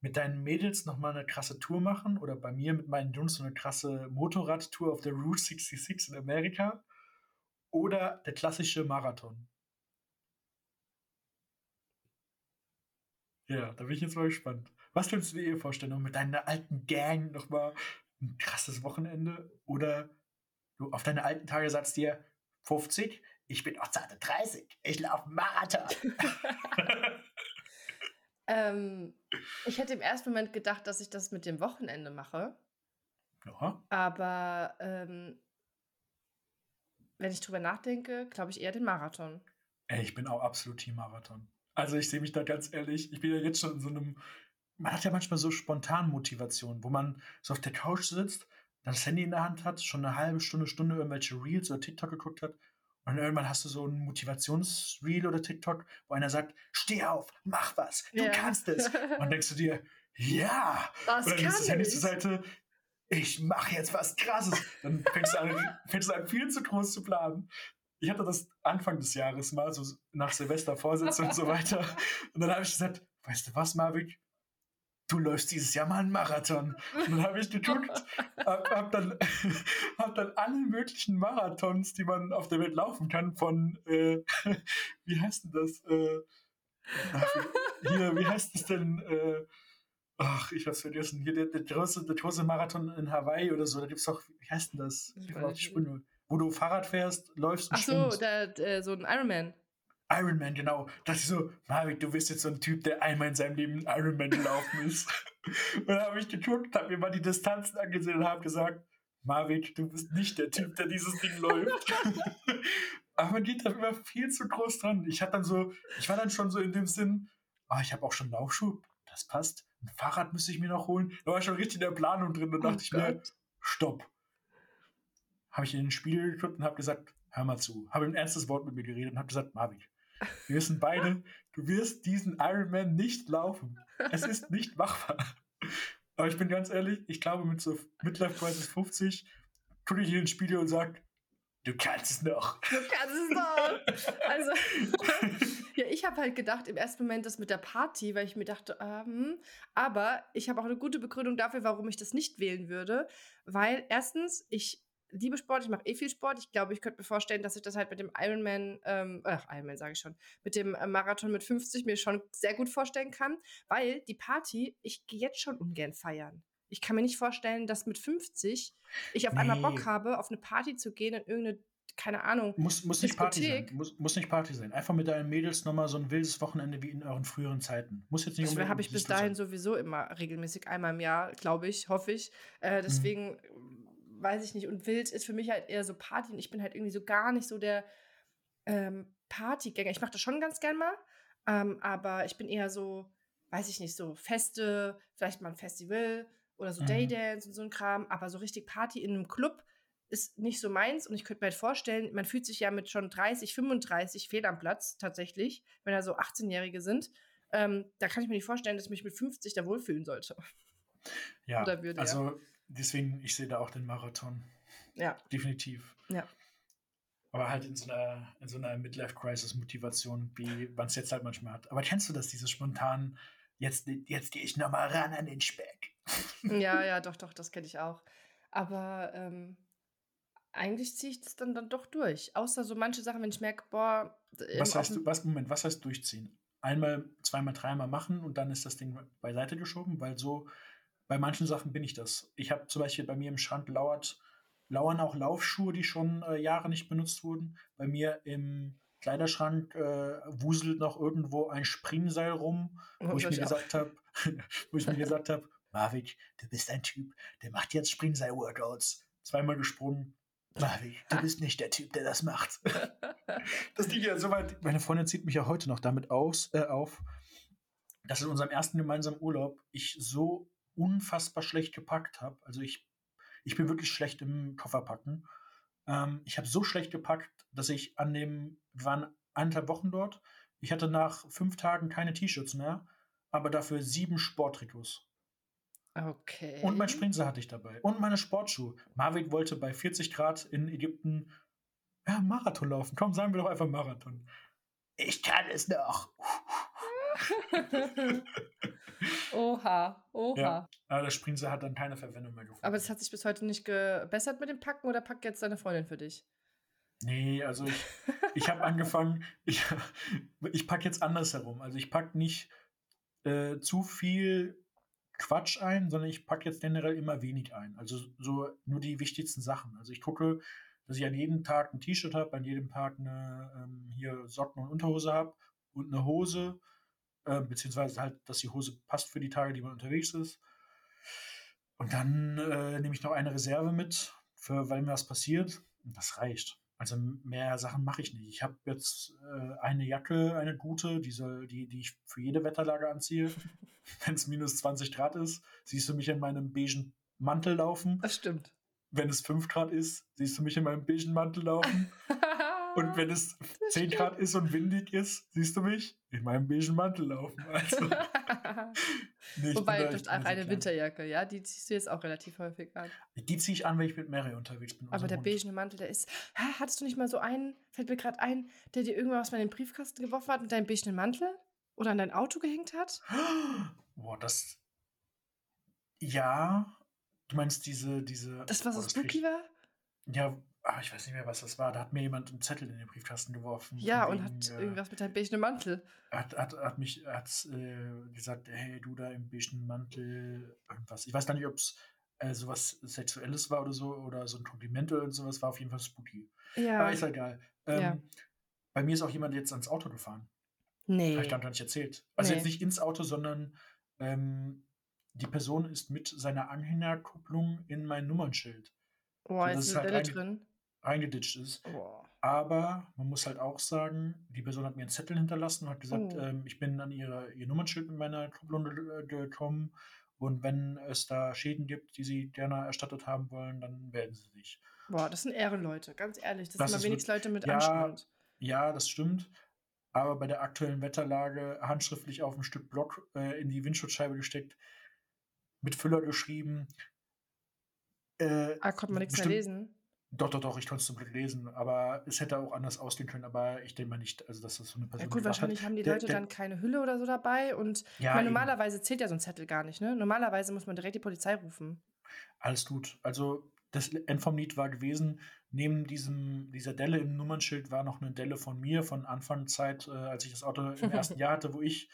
Mit deinen Mädels nochmal eine krasse Tour machen oder bei mir mit meinen Jungs so eine krasse Motorradtour auf der Route 66 in Amerika? Oder der klassische Marathon? Ja, da bin ich jetzt mal gespannt. Was könntest du dir vorstellen? mit deiner alten Gang nochmal ein krasses Wochenende? Oder du auf deine alten Tage sagst dir 50, ich bin auch zarte 30, ich laufe Marathon. <laughs> ähm, ich hätte im ersten Moment gedacht, dass ich das mit dem Wochenende mache. Ja. Aber ähm, wenn ich drüber nachdenke, glaube ich eher den Marathon. Ey, ich bin auch absolut Team-Marathon. Also ich sehe mich da ganz ehrlich, ich bin ja jetzt schon in so einem, man hat ja manchmal so spontan Motivation, wo man so auf der Couch sitzt, dann das Handy in der Hand hat, schon eine halbe Stunde, Stunde irgendwelche Reels oder TikTok geguckt hat und irgendwann hast du so ein Motivationsreel oder TikTok, wo einer sagt, steh auf, mach was, du ja. kannst es. <laughs> Und dann denkst du dir, ja. Das und dann ist das Handy zur Seite, ich mache jetzt was Krasses. Dann fängst du, an, <laughs> fängst du an, viel zu groß zu planen. Ich hatte das Anfang des Jahres mal, so nach Silvester Vorsätze und so weiter. Und dann habe ich gesagt, weißt du was, Marvin? Du läufst dieses Jahr mal einen Marathon. Und dann habe ich geguckt, habe hab dann, <laughs> hab dann alle möglichen Marathons, die man auf der Welt laufen kann, von, äh, <laughs> wie heißt denn das? Äh, hier, wie heißt es denn? Äh, Ach, ich hab's vergessen. Hier der, der, große, der große Marathon in Hawaii oder so, da gibt's doch, wie heißt denn das? Wo du Fahrrad fährst, läufst und Ach so, der, der, so ein Ironman. Ironman, genau. Da dachte ich so, Marvin, du bist jetzt so ein Typ, der einmal in seinem Leben Ironman gelaufen <laughs> ist. und dann habe ich geguckt, habe mir mal die Distanzen angesehen und habe gesagt, Marvin, du bist nicht der Typ, der dieses Ding läuft. <laughs> Aber man geht da immer viel zu groß dran. Ich hatte dann so, ich war dann schon so in dem Sinn, ah, ich habe auch schon Laufschuh, das passt ein Fahrrad müsste ich mir noch holen. Da war ich schon richtig in der Planung drin. Da dachte oh ich mir, stopp. Habe ich in den Spiegel geguckt und habe gesagt, hör mal zu. Habe ein ernstes Wort mit mir geredet und habe gesagt, Marvin, wir wissen beide, du wirst diesen Ironman nicht laufen. Es ist nicht machbar. Aber ich bin ganz ehrlich, ich glaube, mit so Midlife Crisis 50 gucke ich in den Spiegel und sage, Du kannst es noch. Du kannst es noch. Also, <laughs> ja, ich habe halt gedacht im ersten Moment das mit der Party, weil ich mir dachte, ähm, aber ich habe auch eine gute Begründung dafür, warum ich das nicht wählen würde. Weil erstens, ich liebe Sport, ich mache eh viel Sport. Ich glaube, ich könnte mir vorstellen, dass ich das halt mit dem Ironman, ähm, ach, Ironman sage ich schon, mit dem äh, Marathon mit 50 mir schon sehr gut vorstellen kann, weil die Party, ich gehe jetzt schon ungern feiern ich kann mir nicht vorstellen, dass mit 50 ich auf nee. einmal Bock habe, auf eine Party zu gehen in irgendeine keine Ahnung. Muss, muss nicht Party sein. Muss, muss nicht Party sein. Einfach mit deinen Mädels nochmal so ein wildes Wochenende wie in euren früheren Zeiten. Muss jetzt nicht Das habe ich bis dahin sein. sowieso immer regelmäßig einmal im Jahr, glaube ich, hoffe ich. Äh, mhm. deswegen mhm. weiß ich nicht. Und wild ist für mich halt eher so Party. Und ich bin halt irgendwie so gar nicht so der ähm, Partygänger. Ich mache das schon ganz gern mal. Ähm, aber ich bin eher so, weiß ich nicht, so Feste, vielleicht mal ein Festival oder so mhm. Daydance und so ein Kram, aber so richtig Party in einem Club ist nicht so meins und ich könnte mir halt vorstellen, man fühlt sich ja mit schon 30, 35 fehl am Platz tatsächlich, wenn da so 18-Jährige sind. Ähm, da kann ich mir nicht vorstellen, dass ich mich mit 50 da wohlfühlen sollte. Ja, würde, also ja. deswegen, ich sehe da auch den Marathon. Ja. Definitiv. Ja. Aber halt in so einer, in so einer Midlife-Crisis-Motivation, wie man es jetzt halt manchmal hat. Aber kennst du das, dieses spontan, jetzt, jetzt gehe ich nochmal ran an den Speck? Ja, ja, doch, doch, das kenne ich auch. Aber ähm, Eigentlich ziehe ich das dann dann doch durch. Außer so manche Sachen, wenn ich merke, boah, Was heißt was Moment, was heißt durchziehen? Einmal, zweimal, dreimal machen und dann ist das Ding beiseite geschoben? Weil so bei manchen Sachen bin ich das. Ich habe zum Beispiel bei mir im Schrank lauert lauern auch Laufschuhe, die schon, äh, Jahre nicht benutzt wurden. Bei mir im Kleiderschrank, äh, wuselt noch irgendwo ein Springseil rum, Oh, wo ich mir ich auch. gesagt habe <laughs> wo ich mir gesagt <laughs> habe: „Marvin, du bist ein Typ, der macht jetzt Springseil-Workouts.“ Zweimal gesprungen. „Marvin, du bist nicht der Typ, der das macht.“ <laughs> Das ging ja so weit meine Freundin zieht mich ja heute noch damit aus äh, auf, dass in unserem ersten gemeinsamen Urlaub ich so unfassbar schlecht gepackt habe. Also, ich ich bin wirklich schlecht im Kofferpacken. Ähm, ich habe so schlecht gepackt, dass ich an dem wir waren 1,5 Wochen dort. Ich hatte nach 5 Tagen keine T-Shirts mehr, aber dafür 7 Sporttrikots. Und mein Okay. Springseil hatte ich dabei und meine Sportschuhe. Marvin wollte bei 40 Grad in Ägypten, ja, Marathon laufen. Komm, sagen wir doch einfach Marathon. Ich kann es noch. <laughs> Oha, Ja, oha. aber das Springseil hat dann keine Verwendung mehr Aber das gefunden. hat sich bis heute nicht gebessert mit dem Packen oder packt jetzt deine Freundin für dich? Ne, also ich ich habe angefangen <laughs> ich ich packe jetzt andersherum. Also, ich packe nicht, äh, zu viel Quatsch ein, sondern ich packe jetzt generell immer wenig ein. Also, so nur die wichtigsten Sachen. Also, ich gucke, dass ich an jedem Tag 'n T-Shirt habe, an jedem Tag 'ne, ähm, hier Socken und Unterhose habe und 'ne Hose, äh, beziehungsweise halt, dass die Hose passt für die Tage, die man unterwegs ist. Und dann, äh, nehme ich noch eine Reserve mit, für wenn was passiert und das reicht. Also, mehr Sachen mache ich nicht. Ich habe jetzt, äh, eine Jacke, eine gute, die soll die die ich für jede Wetterlage anziehe. <laughs> Wenn's -20 Grad ist, siehst du mich in meinem beigen Mantel laufen. Das stimmt. Wenn es 5 Grad ist, siehst du mich in meinem beigen Mantel laufen. <laughs> Und wenn es Das 10 Grad ist und windig ist, siehst du mich in meinem beigen Mantel laufen. Also, <laughs> ne, bin Wobei, auch eine. Winterjacke, ja? Die ziehst du jetzt auch relativ häufig an. Die ziehe ich an, wenn ich mit Mary unterwegs bin, Aber der Hund. beigene Mantel, der ist ha, hattest du nicht mal so einen fällt mir grad ein, der dir irgendwann was mal in den Briefkasten geworfen hat mit deinem beigenen Mantel oder an dein Auto gehängt hat? <gasps> Boah, das Ja, du meinst diese diese Das, was so das spooky war? ja, ah, ich weiß nicht mehr, was das war. Da hat mir jemand 'n Zettel in den Briefkasten geworfen Ja, und wegen, hat äh irgendwas mit deinem beigenen Mantel. hat hat hat mich hat, äh, gesagt: „Hey, du da im beigen Mantel“, irgendwas. Ich weiß gar nicht, ob's, äh, so was Sexuelles war oder so oder so 'n Kompliment oder irgend so was, war auf jeden Fall spooky. Aber Ja. ist ja egal. Ja. Ähm, bei mir ist auch jemand jetzt ans Auto gefahren. Habe ich gar nicht erzählt. Also, jetzt Ne. nicht ins Auto, sondern, ähm, die Person ist mit seiner Anhängerkupplung in mein Nummernschild, Boah, ist sodass es 'ne halt drin? Reingeditscht ist. Boah. Aber man muss halt auch sagen, die Person hat mir 'n Zettel hinterlassen und hat gesagt, Oh. ähm: „Ich bin an ihre ihr Nummernschild mit meiner Kupplung ge gekommen und wenn es da Schäden gibt, die sie gerne erstattet haben wollen, dann melden sie sich.“ Boah, das sind Ehrenleute, ganz ehrlich. Das sind Das mal ist wenigstens wirk Leute mit ja, Anstand. ja, das stimmt. Aber bei der aktuellen Wetterlage handschriftlich auf 'n Stück Block, äh, in die Windschutzscheibe gesteckt, mit Füller geschrieben. Äh, Ah, konnte man nix mehr lesen? Doch, doch, doch, ich konnte es zum Glück lesen, aber es hätte auch anders ausgehen können, aber ich denke mal nicht, also, dass das so 'ne Ja Person gut, gemacht hat. wahrscheinlich haben die Der Leute der dann keine Hülle oder so dabei und Ja, meine, eben. normalerweise zählt ja so 'n Zettel gar nicht, ne? Normalerweise muss man direkt die Polizei rufen. Alles gut. Also, das End vom Lied war gewesen, neben diesem dieser Delle im Nummernschild war noch 'ne Delle von mir von Anfangszeit, äh, als ich das Auto im <laughs> 1. Jahr hatte, wo ich,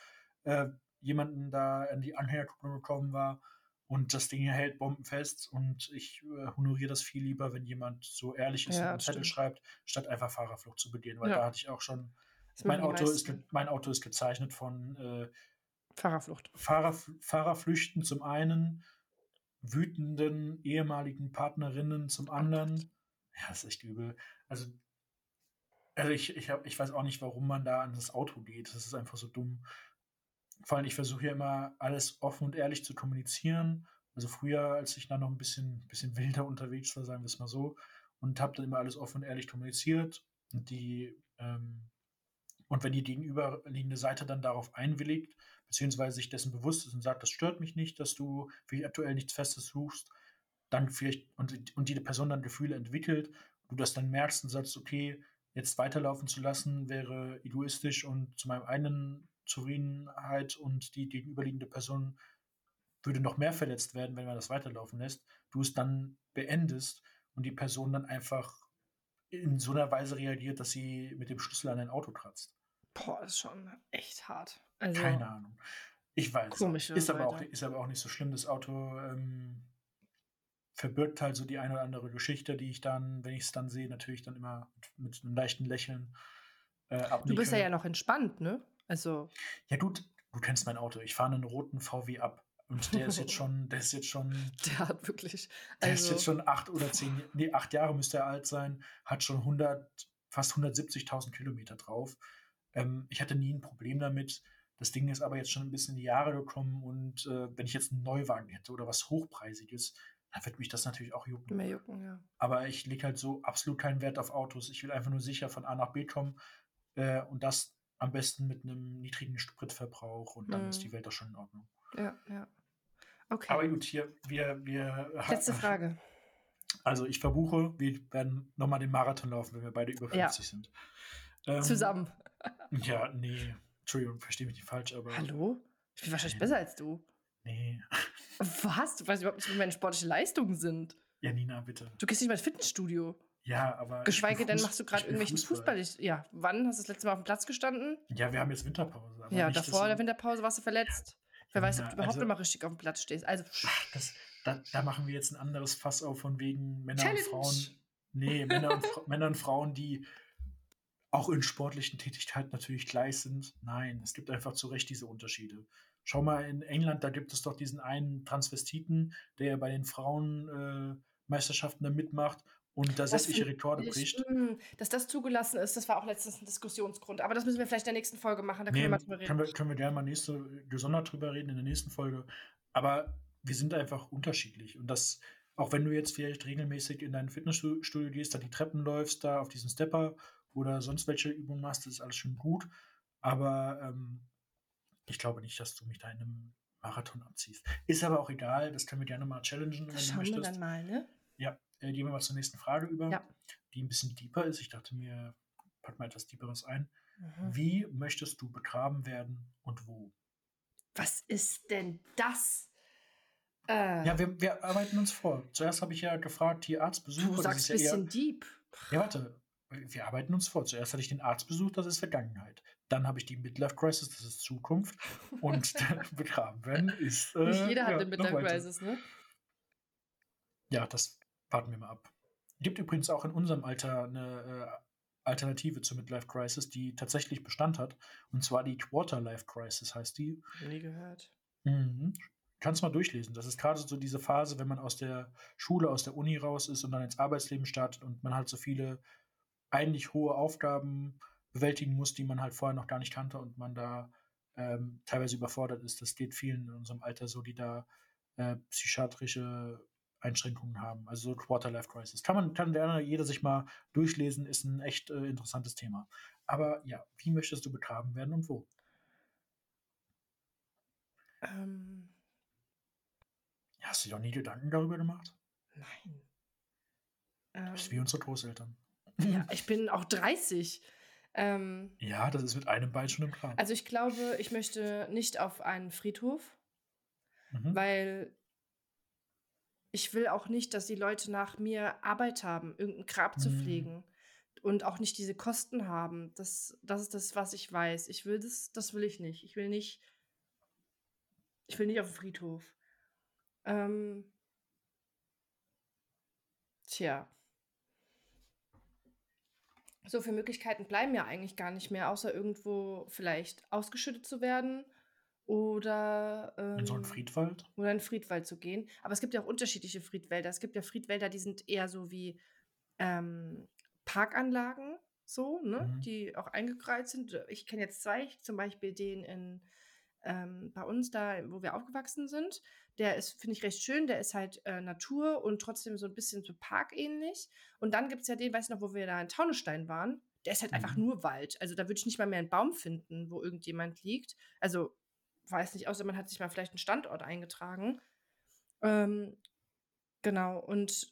äh, jemanden da an die Anhängerkupplung gekommen war und das Ding hält bombenfest und ich, äh, honoriere das viel lieber, wenn jemand so ehrlich ist und Ja, 'n das Zettel schreibt, statt einfach Fahrerflucht zu begehen, weil da Ja. hatte ich auch schon mein Auto ist mein Auto ist gezeichnet von, äh Fahrerflucht. Fahrerf Fahrerflüchten zum einen, wütenden ehemaligen Partnerinnen zum Oh anderen. Ja, ist echt übel. Also also, ich ich habe ich weiß auch nicht, warum man da an das Auto geht. Das ist einfach so dumm. Vor allem, ich versuche ja immer, alles offen und ehrlich zu kommunizieren. Also, früher, als ich da noch 'n bisschen bisschen wilder unterwegs war, sagen wir's mal so, und habe dann immer alles offen und ehrlich kommuniziert und die, ähm und wenn die gegenüberliegende Seite dann darauf einwilligt, beziehungsweise sich dessen bewusst ist und sagt: „Das stört mich nicht, dass du für aktuell nichts Festes suchst“, dann vielleicht und und die Person dann Gefühle entwickelt, du das dann merkst und sagst: „Okay, jetzt weiterlaufen zu lassen, wäre egoistisch und zu meinem eigenen Zufriedenheit und die gegenüberliegende Person würde noch mehr verletzt werden, wenn man das weiterlaufen lässt.“ Du es dann beendest und die Person dann einfach in so einer Weise reagiert, dass sie mit dem Schlüssel an ein Auto kratzt. Boah, ist schon echt hart. Also, Keine Ahnung. Ich weiß. Ist aber, auch, ist aber auch nicht so schlimm. Das Auto ähm, verbirgt halt so die eine oder andere Geschichte, die ich dann, wenn ich es dann sehe, natürlich dann immer mit, mit einem leichten Lächeln äh, Du bist ja ja noch entspannt, ne? Also, Ja, du, du kennst mein Auto. Ich fahre einen roten VW ab. Und der ist jetzt <laughs> schon, der ist jetzt schon, der hat wirklich. der ist jetzt Also, schon acht oder zehn, nee, acht Jahre müsste er alt sein, hat schon 100, fast 170.000 Kilometer drauf. Ähm, ich hatte nie ein Problem damit. Das Ding ist aber jetzt schon ein bisschen in die Jahre gekommen und äh, wenn ich jetzt einen Neuwagen hätte oder was Hochpreisiges, dann wird mich das natürlich auch jucken. mehr jucken, ja. Aber ich lege halt so absolut keinen Wert auf Autos. Ich will einfach nur sicher von A nach B kommen äh, und das am besten mit einem niedrigen Spritverbrauch und dann ist Mhm. die Welt auch schon in Ordnung. Ja, ja. Okay. Aber gut, hier, wir, wir. Letzte Frage. Also ich verbuche, wir werden nochmal den Marathon laufen, wenn wir beide über Ja. 50 sind. Ähm, Zusammen. Ja, nee. Entschuldigung, verstehe mich nicht falsch, aber. Hallo? Ich bin wahrscheinlich Ja. besser als du. Nee. Was? Du weißt überhaupt nicht, wie meine sportlichen Leistungen sind. Ja, Nina, bitte. Du gehst nicht mal ins Fitnessstudio. Ja, aber. Geschweige denn, machst du gerade irgendwelchen Fußball. Ja, wann hast du das letzte Mal auf dem Platz gestanden? Ja, wir haben jetzt Winterpause. ja, davor du- der Winterpause warst du verletzt. Wer weiß, ob Ja, du überhaupt also- mal richtig auf dem Platz stehst. Also, Ach, das, da, da machen wir jetzt ein anderes Fass auf von wegen Männer Challenge. und Frauen. Nee, Männer und, Männer und Frauen, die auch in sportlichen Tätigkeiten natürlich gleich sind. Nein, es gibt einfach zu Recht diese Unterschiede. Schau mal, in England, da gibt es doch diesen einen Transvestiten, der bei den Frauenmeisterschaften äh, da mitmacht und da Das sämtliche Rekorde ich, bricht. mm, dass das zugelassen ist, das war auch letztens ein Diskussionsgrund. Aber das müssen wir vielleicht in der nächsten Folge machen. Da können Nee, wir mal drüber reden. können, wir, können wir gerne mal nächste, gesondert drüber reden in der nächsten Folge. Aber wir sind einfach unterschiedlich. Und das, auch wenn du jetzt vielleicht regelmäßig in dein Fitnessstudio gehst, da die Treppen läufst, da auf diesen Stepper oder sonst welche Übungen machst, das ist alles schön gut. Aber ähm, ich glaube nicht, dass du mich da in einem Marathon abziehst. Ist aber auch egal, das können wir gerne mal challengen, wenn Das du schauen wir möchtest. dann mal, ne? Ja, äh, gehen wir mal zur nächsten Frage über, Ja. die ein bisschen deeper ist. Ich dachte mir, pack mal etwas Deeperes ein. Mhm. Wie möchtest du begraben werden und wo? Was ist denn das? Äh, Ja, wir, wir arbeiten uns vor. Zuerst habe ich ja gefragt, hier Arztbesuch. du sagst ein ja, bisschen deep. eher, ja, warte. Wir arbeiten uns vor. Zuerst hatte ich den Arztbesuch, das ist Vergangenheit. Dann habe ich die Midlife Crisis, das ist Zukunft. Und <laughs> <laughs> begraben werden ist. Äh, Nicht jeder hat ja, eine Midlife. Crisis, ne? Ja, das warten wir mal ab. Gibt übrigens auch in unserem Alter eine äh, Alternative zur Midlife Crisis, die tatsächlich Bestand hat. Und zwar die Quarter-Life Crisis heißt die. Nie gehört. Mhm. Kannst mal durchlesen. Das ist gerade so diese Phase, wenn man aus der Schule, aus der Uni raus ist und dann ins Arbeitsleben startet und man halt so viele eigentlich hohe Aufgaben bewältigen muss, die man halt vorher noch gar nicht kannte und man da ähm, teilweise überfordert ist. Das geht vielen in unserem Alter so, die da äh, psychiatrische Einschränkungen haben. Also so Quarter-Life Crisis. Kann man, kann gerne jeder sich mal durchlesen, ist ein echt äh, interessantes Thema. Aber ja, wie möchtest du begraben werden und wo? Ähm, Hast du dir auch nie Gedanken darüber gemacht? nein. Das ist Ähm, wie unsere Großeltern. ja, <laughs> ich bin auch 30. Ähm, Ja, das ist mit einem Bein schon im Grab. also ich glaube, ich möchte nicht auf einen Friedhof, mhm. weil ich will auch nicht, dass die Leute nach mir Arbeit haben, irgendein Grab zu Mhm. pflegen und auch nicht diese Kosten haben. Das, das ist das, was ich weiß. Ich will das, das will ich nicht. Ich will nicht, ich will nicht auf den Friedhof. Ähm, tja. So viele Möglichkeiten bleiben ja eigentlich gar nicht mehr, außer irgendwo vielleicht ausgeschüttet zu werden oder In so einen ähm, Friedwald? oder in Friedwald zu gehen. Aber es gibt ja auch unterschiedliche Friedwälder. Es gibt ja Friedwälder, die sind eher so wie ähm, Parkanlagen, so, ne? Mhm. Die auch eingekreuzt sind. Ich kenne jetzt zwei, zum Beispiel den in ähm, bei uns da, wo wir aufgewachsen sind. Der ist, finde ich, recht schön. Der ist halt äh, Natur und trotzdem so ein bisschen so parkähnlich. Und dann gibt es ja den, weißt du noch, wo wir da in Taunusstein waren. Der ist halt einfach Mhm. nur Wald. Also da würde ich nicht mal mehr einen Baum finden, wo irgendjemand liegt. Also weiß nicht, außer man hat sich mal vielleicht einen Standort eingetragen. Ähm, genau, und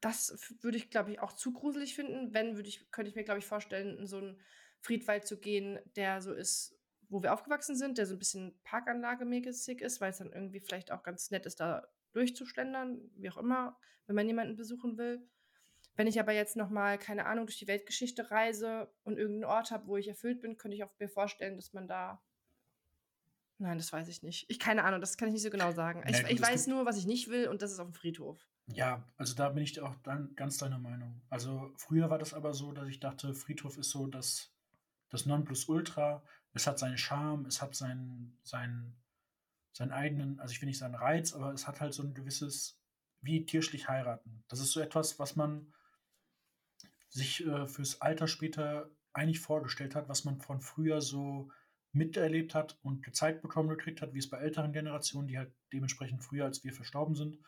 das würde ich, glaube ich, auch zu gruselig finden. Wenn, würde ich, könnte ich mir, glaube ich, vorstellen, in so einen Friedwald zu gehen, der so ist, wo wir aufgewachsen sind, der so ein bisschen Parkanlagemäßig ist, weil es dann irgendwie vielleicht auch ganz nett ist, da durchzuschlendern, wie auch immer, wenn man jemanden besuchen will. Wenn ich aber jetzt noch mal, keine Ahnung, durch die Weltgeschichte reise und irgendeinen Ort habe, wo ich erfüllt bin, könnte ich auch mir vorstellen, dass man da Nein, das weiß ich nicht. Ich keine Ahnung, das kann ich nicht so genau sagen. Ich, Ja, gut, ich weiß nur, was ich nicht will, und das ist auf dem Friedhof. Ja, also da bin ich auch dann ganz deiner Meinung. Also früher war das aber so, dass ich dachte, Friedhof ist so das, das Nonplusultra. Es hat seinen Charme, es hat seinen, seinen, seinen eigenen, also ich will nicht sagen Reiz, aber es hat halt so ein gewisses, wie kirchlich heiraten. Das ist so etwas, was man sich äh, fürs Alter später eigentlich vorgestellt hat, was man von früher so miterlebt hat und gezeigt bekommen gekriegt hat, wie es bei älteren Generationen, die halt dementsprechend früher als wir verstorben sind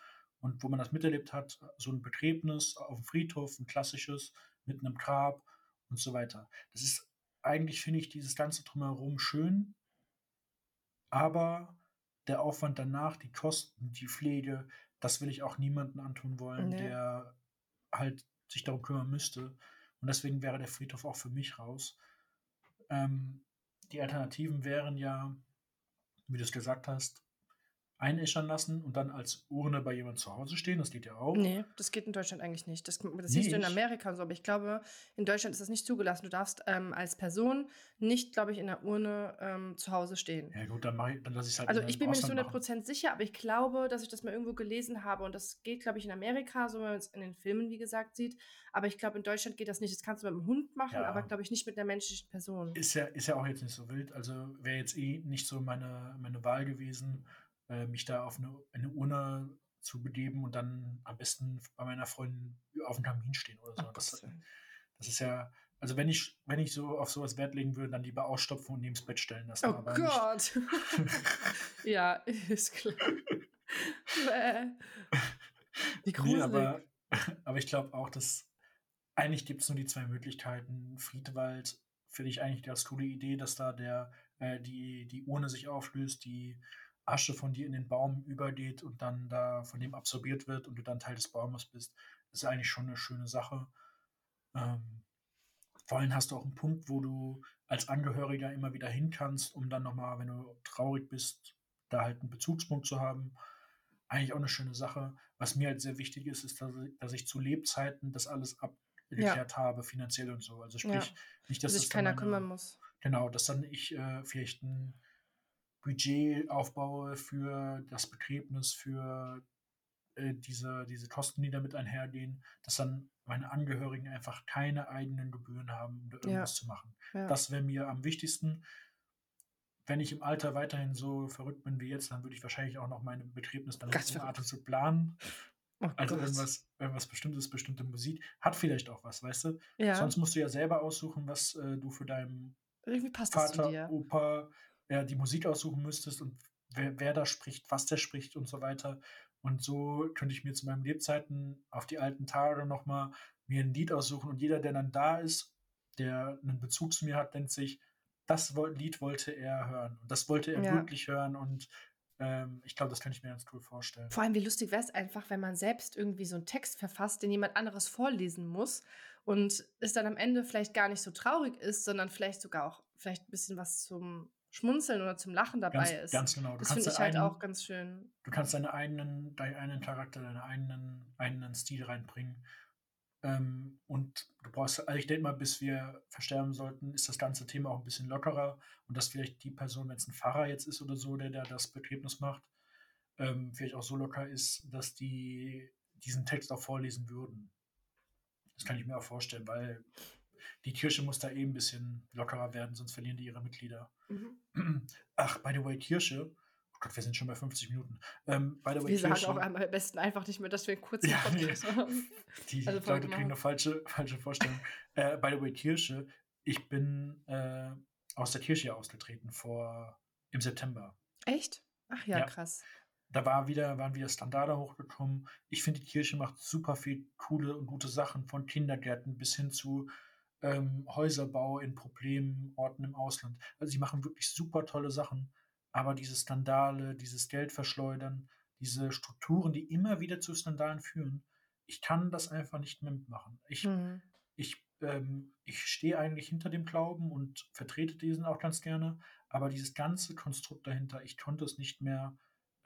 und wo man das miterlebt hat, so ein Begräbnis auf dem Friedhof, ein klassisches mit einem Grab und so weiter. Das ist eigentlich, finde ich, dieses ganze drumherum schön, aber der Aufwand danach, die Kosten, die Pflege, das will ich auch niemanden antun wollen, Ne. der halt sich darum kümmern müsste. Und deswegen wäre der Friedhof auch für mich raus. Ähm, die Alternativen wären ja, wie du es gesagt hast, einäschern lassen und dann als Urne bei jemandem zu Hause stehen. Das geht ja auch. Ne, das geht in Deutschland eigentlich nicht. Das das siehst du in? Amerika und so, aber ich glaube, in Deutschland ist das nicht zugelassen. Du darfst, ähm, als Person nicht, glaube ich, in der Urne, ähm, zu Hause stehen. Ja gut, dann, ich, dann lasse ich es halt Also, ich bin mir nicht zu Ausland machen. 100% sicher, aber ich glaube, dass ich das mal irgendwo gelesen habe und das geht, glaube ich, in Amerika, so wie man es in den Filmen, wie gesagt, sieht. Aber ich glaube, in Deutschland geht das nicht. Das kannst du mit dem Hund machen, aber, Ja. glaube ich, nicht mit 'ner menschlichen Person. Ist ja, ist ja auch jetzt nicht so wild. Also wäre jetzt eh nicht so meine, meine Wahl gewesen, äh, mich da auf eine, eine Urne zu begeben und dann am besten bei meiner Freundin auf dem Kamin stehen oder so. Gottes Das, das ist ja, also wenn ich, wenn ich so auf sowas Wert legen würde, dann lieber ausstopfen und neben das Bett stellen lassen. Oh Gott. <laughs> Ja, ist klar. Wie Nee, gruselig. aber, <laughs> aber ich glaube auch, dass eigentlich gibt es nur die zwei Möglichkeiten. Friedwald finde ich eigentlich ganz coole Idee, dass da der, äh, die, die Urne sich auflöst, die Asche von dir in den Baum übergeht und dann da von dem absorbiert wird und du dann Teil des Baumes bist. Das ist eigentlich schon eine schöne Sache. Ähm, vor allem hast du auch einen Punkt, wo du als Angehöriger immer wieder hin kannst, um dann nochmal, wenn du traurig bist, da halt einen Bezugspunkt zu haben. Eigentlich auch eine schöne Sache. Was mir halt sehr wichtig ist, ist, dass ich, dass ich zu Lebzeiten das alles abgeklärt habe, finanziell und so. Also Ja. sprich, nicht, Dass sich dann keiner meine, kümmern muss. Genau, dass dann ich äh, vielleicht ein Budget aufbaue für das Begräbnis, für äh, diese, diese Kosten, die damit einhergehen, dass dann meine Angehörigen einfach keine eigenen Gebühren haben, um da Ja. irgendwas zu machen. Ja. Das wäre mir am wichtigsten. Wenn ich im Alter weiterhin so verrückt bin wie jetzt, dann würde ich wahrscheinlich auch noch meine Begräbnis dann verrückt. Atemzug planen. Oh Also irgendwas, irgendwas Bestimmtes, bestimmte Musik. Hat vielleicht auch was, weißt du? Ja. Sonst musst du ja selber aussuchen, was äh, du für deinen Vater. Opa, ja, die Musik aussuchen müsstest und wer, wer da spricht, was der spricht und so weiter. Und so könnte ich mir zu meinen Lebzeiten auf die alten Tage nochmal mir ein Lied aussuchen und jeder, der dann da ist, der einen Bezug zu mir hat, denkt sich, das Lied wollte er hören und das wollte er Ja. wirklich hören und ähm, ich glaube, das kann ich mir ganz cool vorstellen. Vor allem, wie lustig wäre es einfach, wenn man selbst irgendwie so einen Text verfasst, den jemand anderes vorlesen muss und es dann am Ende vielleicht gar nicht so traurig ist, sondern vielleicht sogar auch vielleicht ein bisschen was zum Schmunzeln oder zum Lachen dabei Ganz, ist. ganz genau. Du Das finde ich halt eigenen- auch ganz schön. du kannst deinen eigenen, deinen eigenen Charakter, deinen eigenen, eigenen Stil reinbringen. Ähm, und du brauchst, also ich denke mal, bis wir versterben sollten, ist das ganze Thema auch ein bisschen lockerer und dass vielleicht die Person, wenn es ein Pfarrer jetzt ist oder so, der, der das Begräbnis macht, ähm, vielleicht auch so locker ist, dass die diesen Text auch vorlesen würden. Das kann ich mir auch vorstellen, weil die Kirche muss da eh ein bisschen lockerer werden, sonst verlieren die ihre Mitglieder. Mhm. <clears throat> Ach, by the way, Kirche. Oh Gott, wir sind schon bei 50 Minuten. Ähm, by the way, Wir sagen Kirche. auch am besten einfach nicht mehr, dass wir einen kurzen Ja, nee. Podcast haben. <laughs> Die Also Leute kriegen eine falsche, falsche Vorstellung. <laughs> äh, by the way, Kirche. Ich bin äh, aus der Kirche ausgetreten vor im September. Echt? Ach ja, Ja. krass. Da war wieder, waren wieder Standarde hochgekommen. Ich finde, die Kirche macht super viel coole und gute Sachen, von Kindergärten bis hin zu ähm, Häuserbau in Problemorten im Ausland. Also sie machen wirklich super tolle Sachen. Aber diese Skandale, dieses Geldverschleudern, diese Strukturen, die immer wieder zu Skandalen führen, ich kann das einfach nicht mitmachen. Ich, Mhm. ich, ähm, ich stehe eigentlich hinter dem Glauben und vertrete diesen auch ganz gerne, aber dieses ganze Konstrukt dahinter, ich konnte es nicht mehr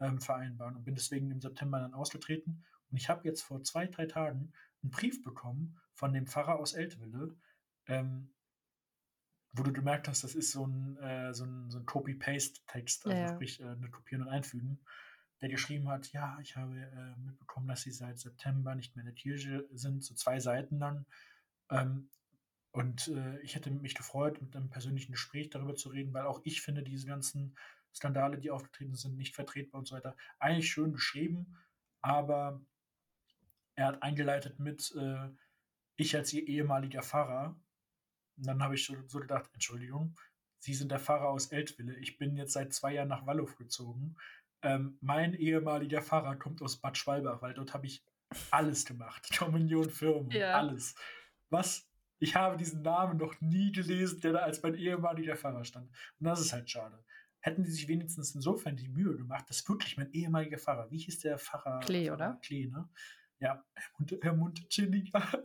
ähm, vereinbaren und bin deswegen im September dann ausgetreten. Und ich habe jetzt vor zwei, drei Tagen einen Brief bekommen von dem Pfarrer aus Eltville, ähm, wo du gemerkt hast, das ist so ein, äh, so ein, so ein Copy-Paste-Text, also Ja. sprich äh, eine Kopieren und Einfügen, der geschrieben hat, ja, ich habe äh, mitbekommen, dass sie seit September nicht mehr in der Kirche sind, so zwei Seiten lang. Ähm, und äh, ich hätte mich gefreut, mit einem persönlichen Gespräch darüber zu reden, weil auch ich finde diese ganzen Skandale, die aufgetreten sind, nicht vertretbar und so weiter, eigentlich schön geschrieben, aber er hat eingeleitet mit, äh, ich als ihr ehemaliger Pfarrer. Und dann habe ich so, so gedacht, Entschuldigung, Sie sind der Pfarrer aus Eltville. Ich bin jetzt seit zwei Jahren nach Wallow gezogen. Ähm, mein ehemaliger Pfarrer kommt aus Bad Schwalbach, weil dort habe ich alles gemacht. Kommunion, Firmen, Ja. alles. Was? Ich habe diesen Namen noch nie gelesen, der da als mein ehemaliger Pfarrer stand. Und das ist halt schade. Hätten die sich wenigstens insofern die Mühe gemacht, dass wirklich mein ehemaliger Pfarrer, wie hieß der Pfarrer? Klee, oder? Klee, ne? Ja, Herr Herr Munte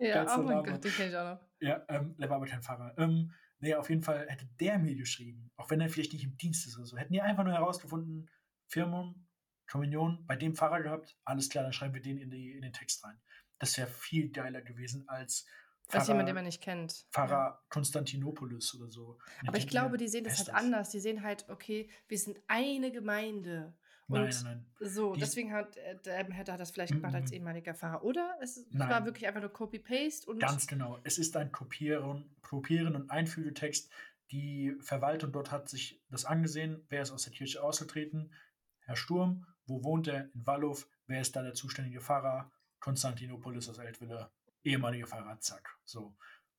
Ja, oh mein Gott, den kenne ich auch noch. ja, ähm, der war aber kein Pfarrer. Ähm, nee, auf jeden Fall hätte der mir geschrieben, auch wenn er vielleicht nicht im Dienst ist oder so, hätten die einfach nur herausgefunden, Firmung, Kommunion, bei dem Pfarrer gehabt, alles klar, dann schreiben wir den in, die, in den Text rein. Das wäre viel geiler gewesen als Als jemand, den man nicht kennt. Pfarrer. Konstantinopoulos oder so. Und Aber ich glaube, die sehen das halt anders. Die sehen halt, okay, wir sind eine Gemeinde. Nein, Und nein, nein. so, Die- deswegen hat, äh, der- hätte er das vielleicht gemacht als Mhm. ehemaliger Pfarrer. Oder es Nein. war wirklich einfach nur Copy-Paste und Ganz genau. Es ist ein Kopieren, Kopieren und Einfügetext. Die Verwaltung dort hat sich das angesehen. Wer ist aus der Kirche ausgetreten? Herr Sturm. Wo wohnt er? In Wallow. Wer ist da der zuständige Pfarrer? Konstantinopolis aus Eltville. Ehemaliger Pfarrer. Zack. So.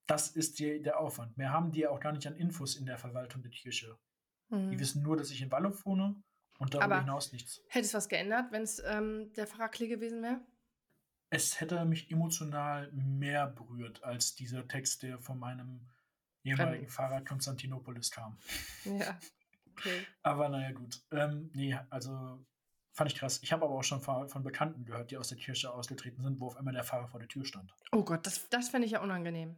Das ist die, der Aufwand. Mehr haben die auch gar nicht an Infos in der Verwaltung der Kirche. Die Mhm. wissen nur, dass ich in Wallow wohne und darüber Aber- hinaus nichts. Hätte es was geändert, wenn es ähm, der Pfarrer Klee gewesen wäre? es hätte mich emotional mehr berührt als dieser Text, der von meinem ehemaligen Fahrer Konstantinopolis kam. Ja. Okay. Aber naja, gut. Ähm, nee, also fand ich krass. Ich habe aber auch schon von, von Bekannten gehört, die aus der Kirche ausgetreten sind, wo auf einmal der Fahrer vor der Tür stand. Oh Gott, das, das fände ich ja unangenehm.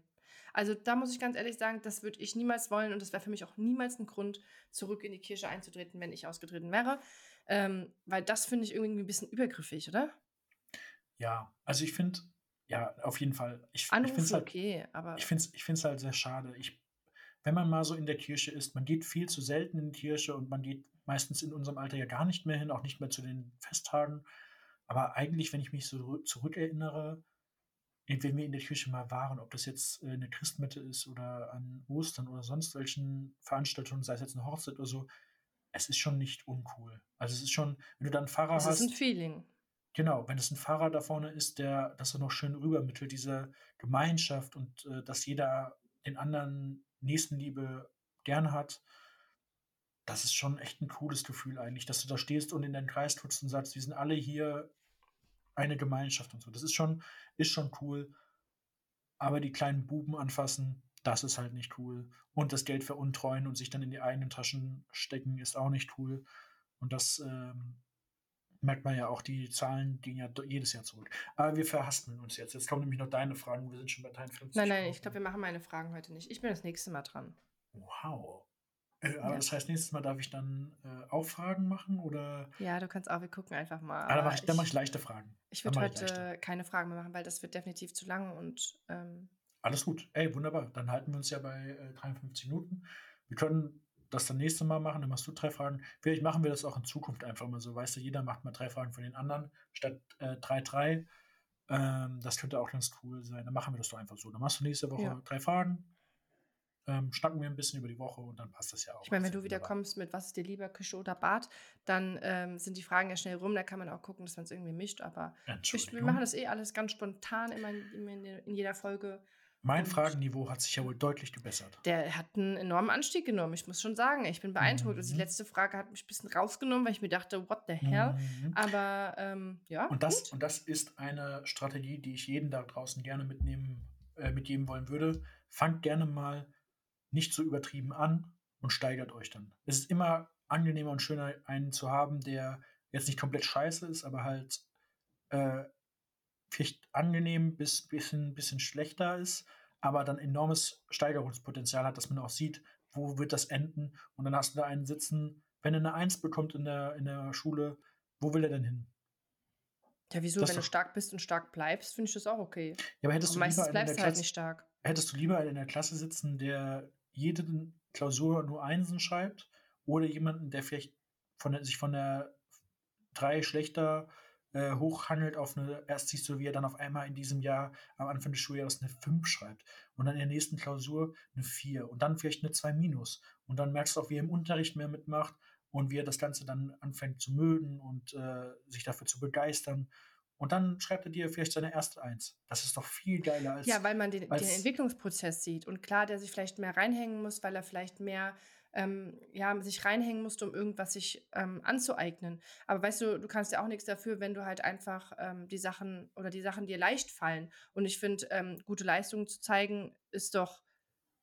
Also da muss ich ganz ehrlich sagen, das würde ich niemals wollen und das wäre für mich auch niemals ein Grund, zurück in die Kirche einzutreten, wenn ich ausgetreten wäre. Ähm, weil das finde ich irgendwie ein bisschen übergriffig, oder? Ja, also ich finde, ja, auf jeden Fall. Ich, ich finde es halt, okay, aber ich find's, ich find's halt sehr schade. Ich, wenn man mal so in der Kirche ist, man geht viel zu selten in die Kirche und man geht meistens in unserem Alter ja gar nicht mehr hin, auch nicht mehr zu den Festtagen. Aber eigentlich, wenn ich mich so zurückerinnere, wenn wir in der Kirche mal waren, ob das jetzt äh, eine Christmette ist oder an Ostern oder sonst welchen Veranstaltungen, sei es jetzt eine Hochzeit oder so, es ist schon nicht uncool. Also es ist schon, wenn du dann einen Pfarrer es hast, ist ein Feeling. Genau, wenn es ein Fahrer da vorne ist, der das er noch schön rübermittelt, diese Gemeinschaft und äh, dass jeder den anderen Nächstenliebe gern hat, das ist schon echt ein cooles Gefühl eigentlich, dass du da stehst und in deinen Kreis tust und sagst, wir sind alle hier eine Gemeinschaft und so. Das ist schon, ist schon cool. Aber die kleinen Buben anfassen, das ist halt nicht cool. Und das Geld veruntreuen und sich dann in die eigenen Taschen stecken, ist auch nicht cool. Und das ähm, merkt man ja auch, die Zahlen gehen ja jedes Jahr zurück. Aber wir verhaspeln uns jetzt. Jetzt kommen nämlich noch deine Fragen. Wir sind schon bei 53. Nein, nein, ich glaube, wir machen meine Fragen heute nicht. Ich bin das nächste Mal dran. Wow. Äh, aber Ja. das heißt, nächstes Mal darf ich dann äh, auch Fragen machen oder? Ja, du kannst auch, wir gucken einfach mal. Ah, dann mache ich, dann mach ich leichte Fragen. Ich würde heute leichte. keine Fragen mehr machen, weil das wird definitiv zu lang und ähm, Alles gut. Ey, wunderbar. Dann halten wir uns ja bei äh, 53 Minuten. Wir können das dann nächste Mal machen. Dann machst du drei Fragen. Vielleicht machen wir das auch in Zukunft einfach mal so. Weißt du, jeder macht mal drei Fragen von den anderen statt äh, drei, drei. Ähm, das könnte auch ganz cool sein. Dann machen wir das doch einfach so. Dann machst du nächste Woche Ja. drei Fragen. Ähm, schnacken wir ein bisschen über die Woche und dann passt das ja auch. ich meine, wenn du wieder kommst mit was ist dir lieber, Küche oder Bad, dann ähm, sind die Fragen ja schnell rum. Da kann man auch gucken, dass man es irgendwie mischt. Aber ich, wir machen das eh alles ganz spontan immer in, in, jeder Folge. mein und- Fragenniveau hat sich ja wohl deutlich gebessert. Der hat einen enormen Anstieg genommen. Ich muss schon sagen, ich bin beeindruckt. Also die Mhm. letzte Frage hat mich ein bisschen rausgenommen, weil ich mir dachte, what the hell? Mhm. Aber ähm, ja, Und das, gut. und das ist eine Strategie, die ich jeden da draußen gerne mitnehmen, äh, mitgeben wollen würde. Fangt gerne mal nicht so übertrieben an und steigert euch dann. Es ist immer angenehmer und schöner, einen zu haben, der jetzt nicht komplett scheiße ist, aber halt äh, vielleicht angenehm bis bisschen, bisschen schlechter ist, aber dann enormes Steigerungspotenzial hat, dass man auch sieht, wo wird das enden. Und dann hast du da einen sitzen, wenn er eine Eins bekommt in der, in der Schule, wo will er denn hin? Ja, wieso? Das Wenn du stark bist und stark bleibst, finde ich das auch okay. Ja, aber hättest Aber du lieber meistens bleibst du halt nicht stark. hättest du lieber in der Klasse sitzen, der jede Klausur nur Einsen schreibt oder jemanden, der vielleicht von der sich von der 3 schlechter, äh, hochhangelt auf 'ne erst siehst du, wie er dann auf einmal in diesem Jahr am Anfang des Schuljahres 'ne 5 schreibt und dann in der nächsten Klausur 'ne 4 und dann vielleicht 'ne 2 minus. Und dann merkst du auch, wie er im Unterricht mehr mitmacht und wie er das Ganze dann anfängt zu mögen und, äh, sich dafür zu begeistern. Und dann schreibt er dir vielleicht seine erste Eins. Das ist doch viel geiler als Ja, weil man den den Entwicklungsprozess sieht und klar, der sich vielleicht mehr reinhängen muss, weil er vielleicht mehr, ähm, ja, sich reinhängen musste, um irgendwas sich, ähm, anzueignen. Aber weißt du, du kannst ja auch nix dafür, wenn du halt einfach, ähm, die Sachen oder die Sachen dir leicht fallen. Und ich finde, ähm, gute Leistungen zu zeigen, ist doch,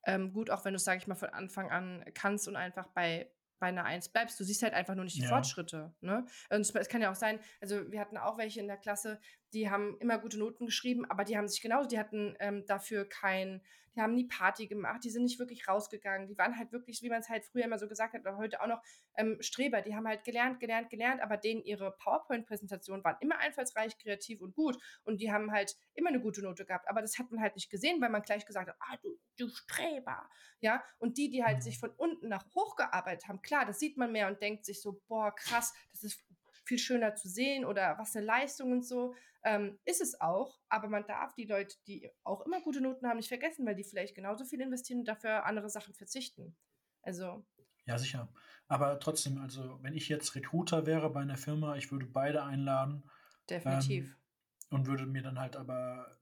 ähm, gut, auch wenn du's, sage ich mal, von Anfang an kannst und einfach bei bei 'ner Eins bleibst. Du siehst halt einfach nur nicht die Ja. Fortschritte, ne? Und es es kann ja auch sein also, wir hatten auch welche in der Klasse, die haben immer gute Noten geschrieben, aber die haben sich genauso die hatten, ähm, dafür kein die haben nie Party gemacht, die sind nicht wirklich rausgegangen. Die waren halt wirklich, wie man's halt früher immer so gesagt hat oder heute auch noch, ähm, Streber. Die haben halt gelernt, gelernt, gelernt, aber denen ihre PowerPoint-Präsentationen waren immer einfallsreich, kreativ und gut und die haben halt immer 'ne gute Note gehabt. Aber das hat man halt nicht gesehen, weil man gleich gesagt hat: „Ah, du du Streber“, ja? Und die, die halt sich Mhm. von unten nach hoch gearbeitet haben, klar, das sieht man mehr und denkt sich so: „Boah, krass, das ist viel schöner zu sehen“ oder „was 'ne Leistung“ und so. Ähm, ist es auch, aber man darf die Leute, die auch immer gute Noten haben, nicht vergessen, weil die vielleicht genauso viel investieren und dafür andere Sachen verzichten. Also Ja, sicher. Aber trotzdem, also, wenn ich jetzt Recruiter wäre bei 'ner Firma, ich würde beide einladen, Definitiv. ähm, und würde mir dann halt aber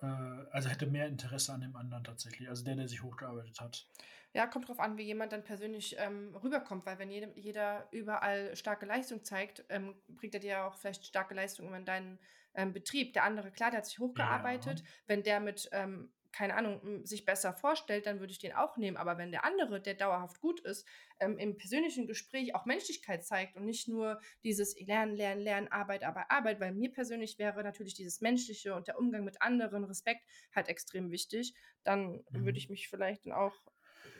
äh, also, hätte mehr Interesse an dem anderen tatsächlich, also der, der sich hochgearbeitet hat. Ja, kommt drauf an, wie jemand dann persönlich, ähm, rüberkommt, weil wenn jedem jeder überall starke Leistung zeigt, ähm, bringt er dir ja auch vielleicht starke Leistung in deinen, ähm, Betrieb. Der andere, klar, der hat sich Ja. hochgearbeitet. Wenn der mit, ähm, keine Ahnung, sich besser vorstellt, dann würde ich den auch nehmen. Aber wenn der andere, der dauerhaft gut ist, ähm, im persönlichen Gespräch auch Menschlichkeit zeigt und nicht nur dieses Lernen, Lernen, Lernen, Arbeit, Arbeit, Arbeit, weil mir persönlich wäre natürlich dieses Menschliche und der Umgang mit anderen, Respekt halt extrem wichtig, dann würde Mhm. ich mich vielleicht dann auch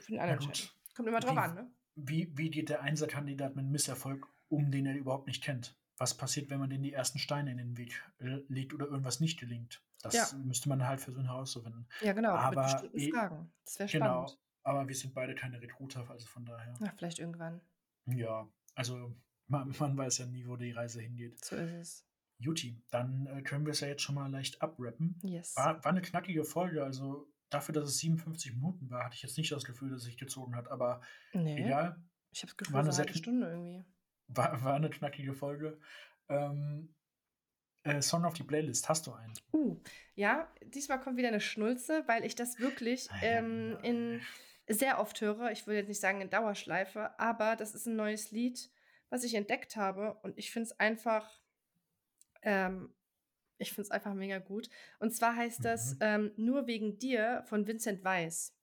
für den Ja anderen entscheiden. gut, Kommt immer drauf wie an, ne? wie wie geht der Einser-Kandidat mit Misserfolg um, den er überhaupt nicht kennt? Was passiert, wenn man dem die ersten Steine in den Weg, äh, legt oder irgendwas nicht gelingt? Das Ja. müsste man halt versuchen herauszufinden. Ja, genau, mit Aber bestimmten e Fragen. Das wäre spannend. genau, aber wir sind beide keine Recruiter, also von daher. Ja, vielleicht irgendwann. Ja, also ma man weiß ja nie, wo die Reise hingeht. So ist es. Guti, dann, äh, können wir's ja jetzt schon mal leicht abwrappen. Yes. War war 'ne knackige Folge, also dafür, dass es 57 Minuten war, hatte ich jetzt nicht das Gefühl, dass es sich gezogen hat, aber Ne, egal. ich habe das Gefühl, War so 'ne 'ne sehr Stunde irgendwie. war war 'ne knackige Folge. Ähm, äh, Song auf die Playlist, hast du einen? Uh, ja, diesmal kommt wieder 'ne Schnulze, weil ich das wirklich, Ei, ähm, in sehr oft höre. Ich will jetzt nicht sagen in Dauerschleife, aber das ist 'n neues Lied, was ich entdeckt habe und ich finde es einfach ähm, ich finde es einfach mega gut. Und zwar heißt das, Mhm. ähm, „Nur wegen dir“ von Vincent Weiss.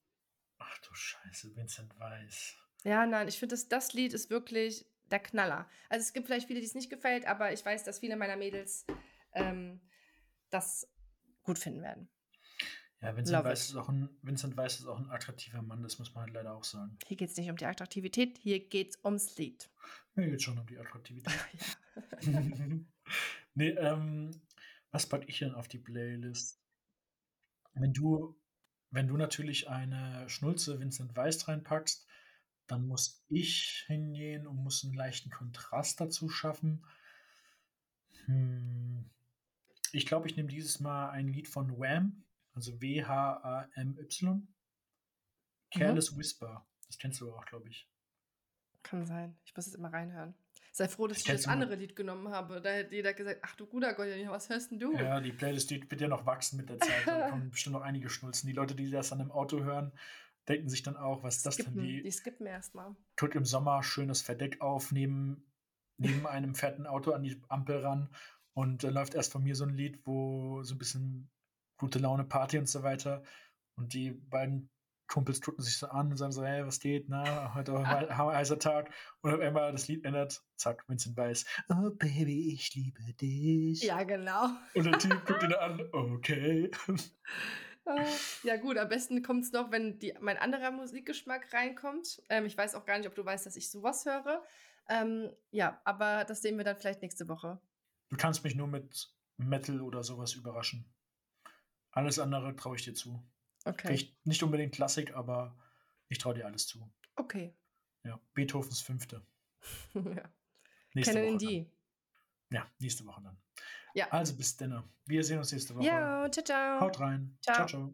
Ach du Scheiße, Vincent Weiss. Ja, nein, ich finde, das das Lied ist wirklich der Knaller. Also, es gibt vielleicht viele, die's nicht gefällt, aber ich weiß, dass viele meiner Mädels, ähm, das gut finden werden. Ja, Vincent Love Weiss it. ist auch 'n Vincent Weiss ist auch 'n attraktiver Mann, das muss man halt leider auch sagen. Hier geht's nicht um die Attraktivität, hier geht's ums Lied. Mir geht's schon um die Attraktivität. <laughs> Ja. <laughs> Ne, ähm, was packe ich denn auf die Playlist? Wenn du wenn du natürlich eine Schnulze Vincent Weiss reinpackst, dann muss ich hingehen und muss 'n leichten Kontrast dazu schaffen. Hm, ich glaube, ich nehme dieses Mal ein Lied von Wham, also W-H-A-M-Y. Mhm. „Careless Whisper“. Das kennst du auch, glaube ich. Kann sein. Ich muss jetzt immer reinhören. Sei froh, dass Das ich das andere Lied genommen habe. Da hätte jeder gesagt: „Ach du guter Gott, was hörst 'n du?“ Ja, die Playlist, die wird ja noch wachsen mit der Zeit. Da <laughs> kommen bestimmt noch einige Schnulzen. Die Leute, die das dann im Auto hören, denken sich dann auch: „Was ist das denn?“ Skippen, die Die skippen erst mal. drückt im Sommer schön das Verdeck auf, neben neben einem fetten Auto an die Ampel ran und dann läuft erst von mir so 'n Lied, wo so 'n bisschen gute Laune, Party und so weiter. Und die beiden Kumpels gucken sich so an und sagen so: „Hey, was geht, na, heute hei hei heißer Tag.“ Und auf einmal das Lied ändert, zack, Vincent Weiss: „Oh Baby, ich liebe dich.“ Ja, genau. Und der Typ guckt ihn an: „Okay.“ Ah, ja gut, am besten kommt's noch, wenn die mein anderer Musikgeschmack reinkommt. Ähm, ich weiß auch gar nicht, ob du weißt, dass ich so was höre. Ähm, ja, aber das sehen wir dann vielleicht nächste Woche. Du kannst mich nur mit Metal oder sowas überraschen. Alles andere traue ich dir zu. Okay. Vielleicht nicht unbedingt Klassik, aber ich traue dir alles zu. Okay. Ja, Beethovens Fünfte. <laughs> ja. Nächste Kennen Woche die. Dann. Ja, nächste Woche dann. Ja. Also bis dann. Wir sehen uns nächste Woche. Ja, ciao, ciao. Haut rein. Ciao. ciao. ciao.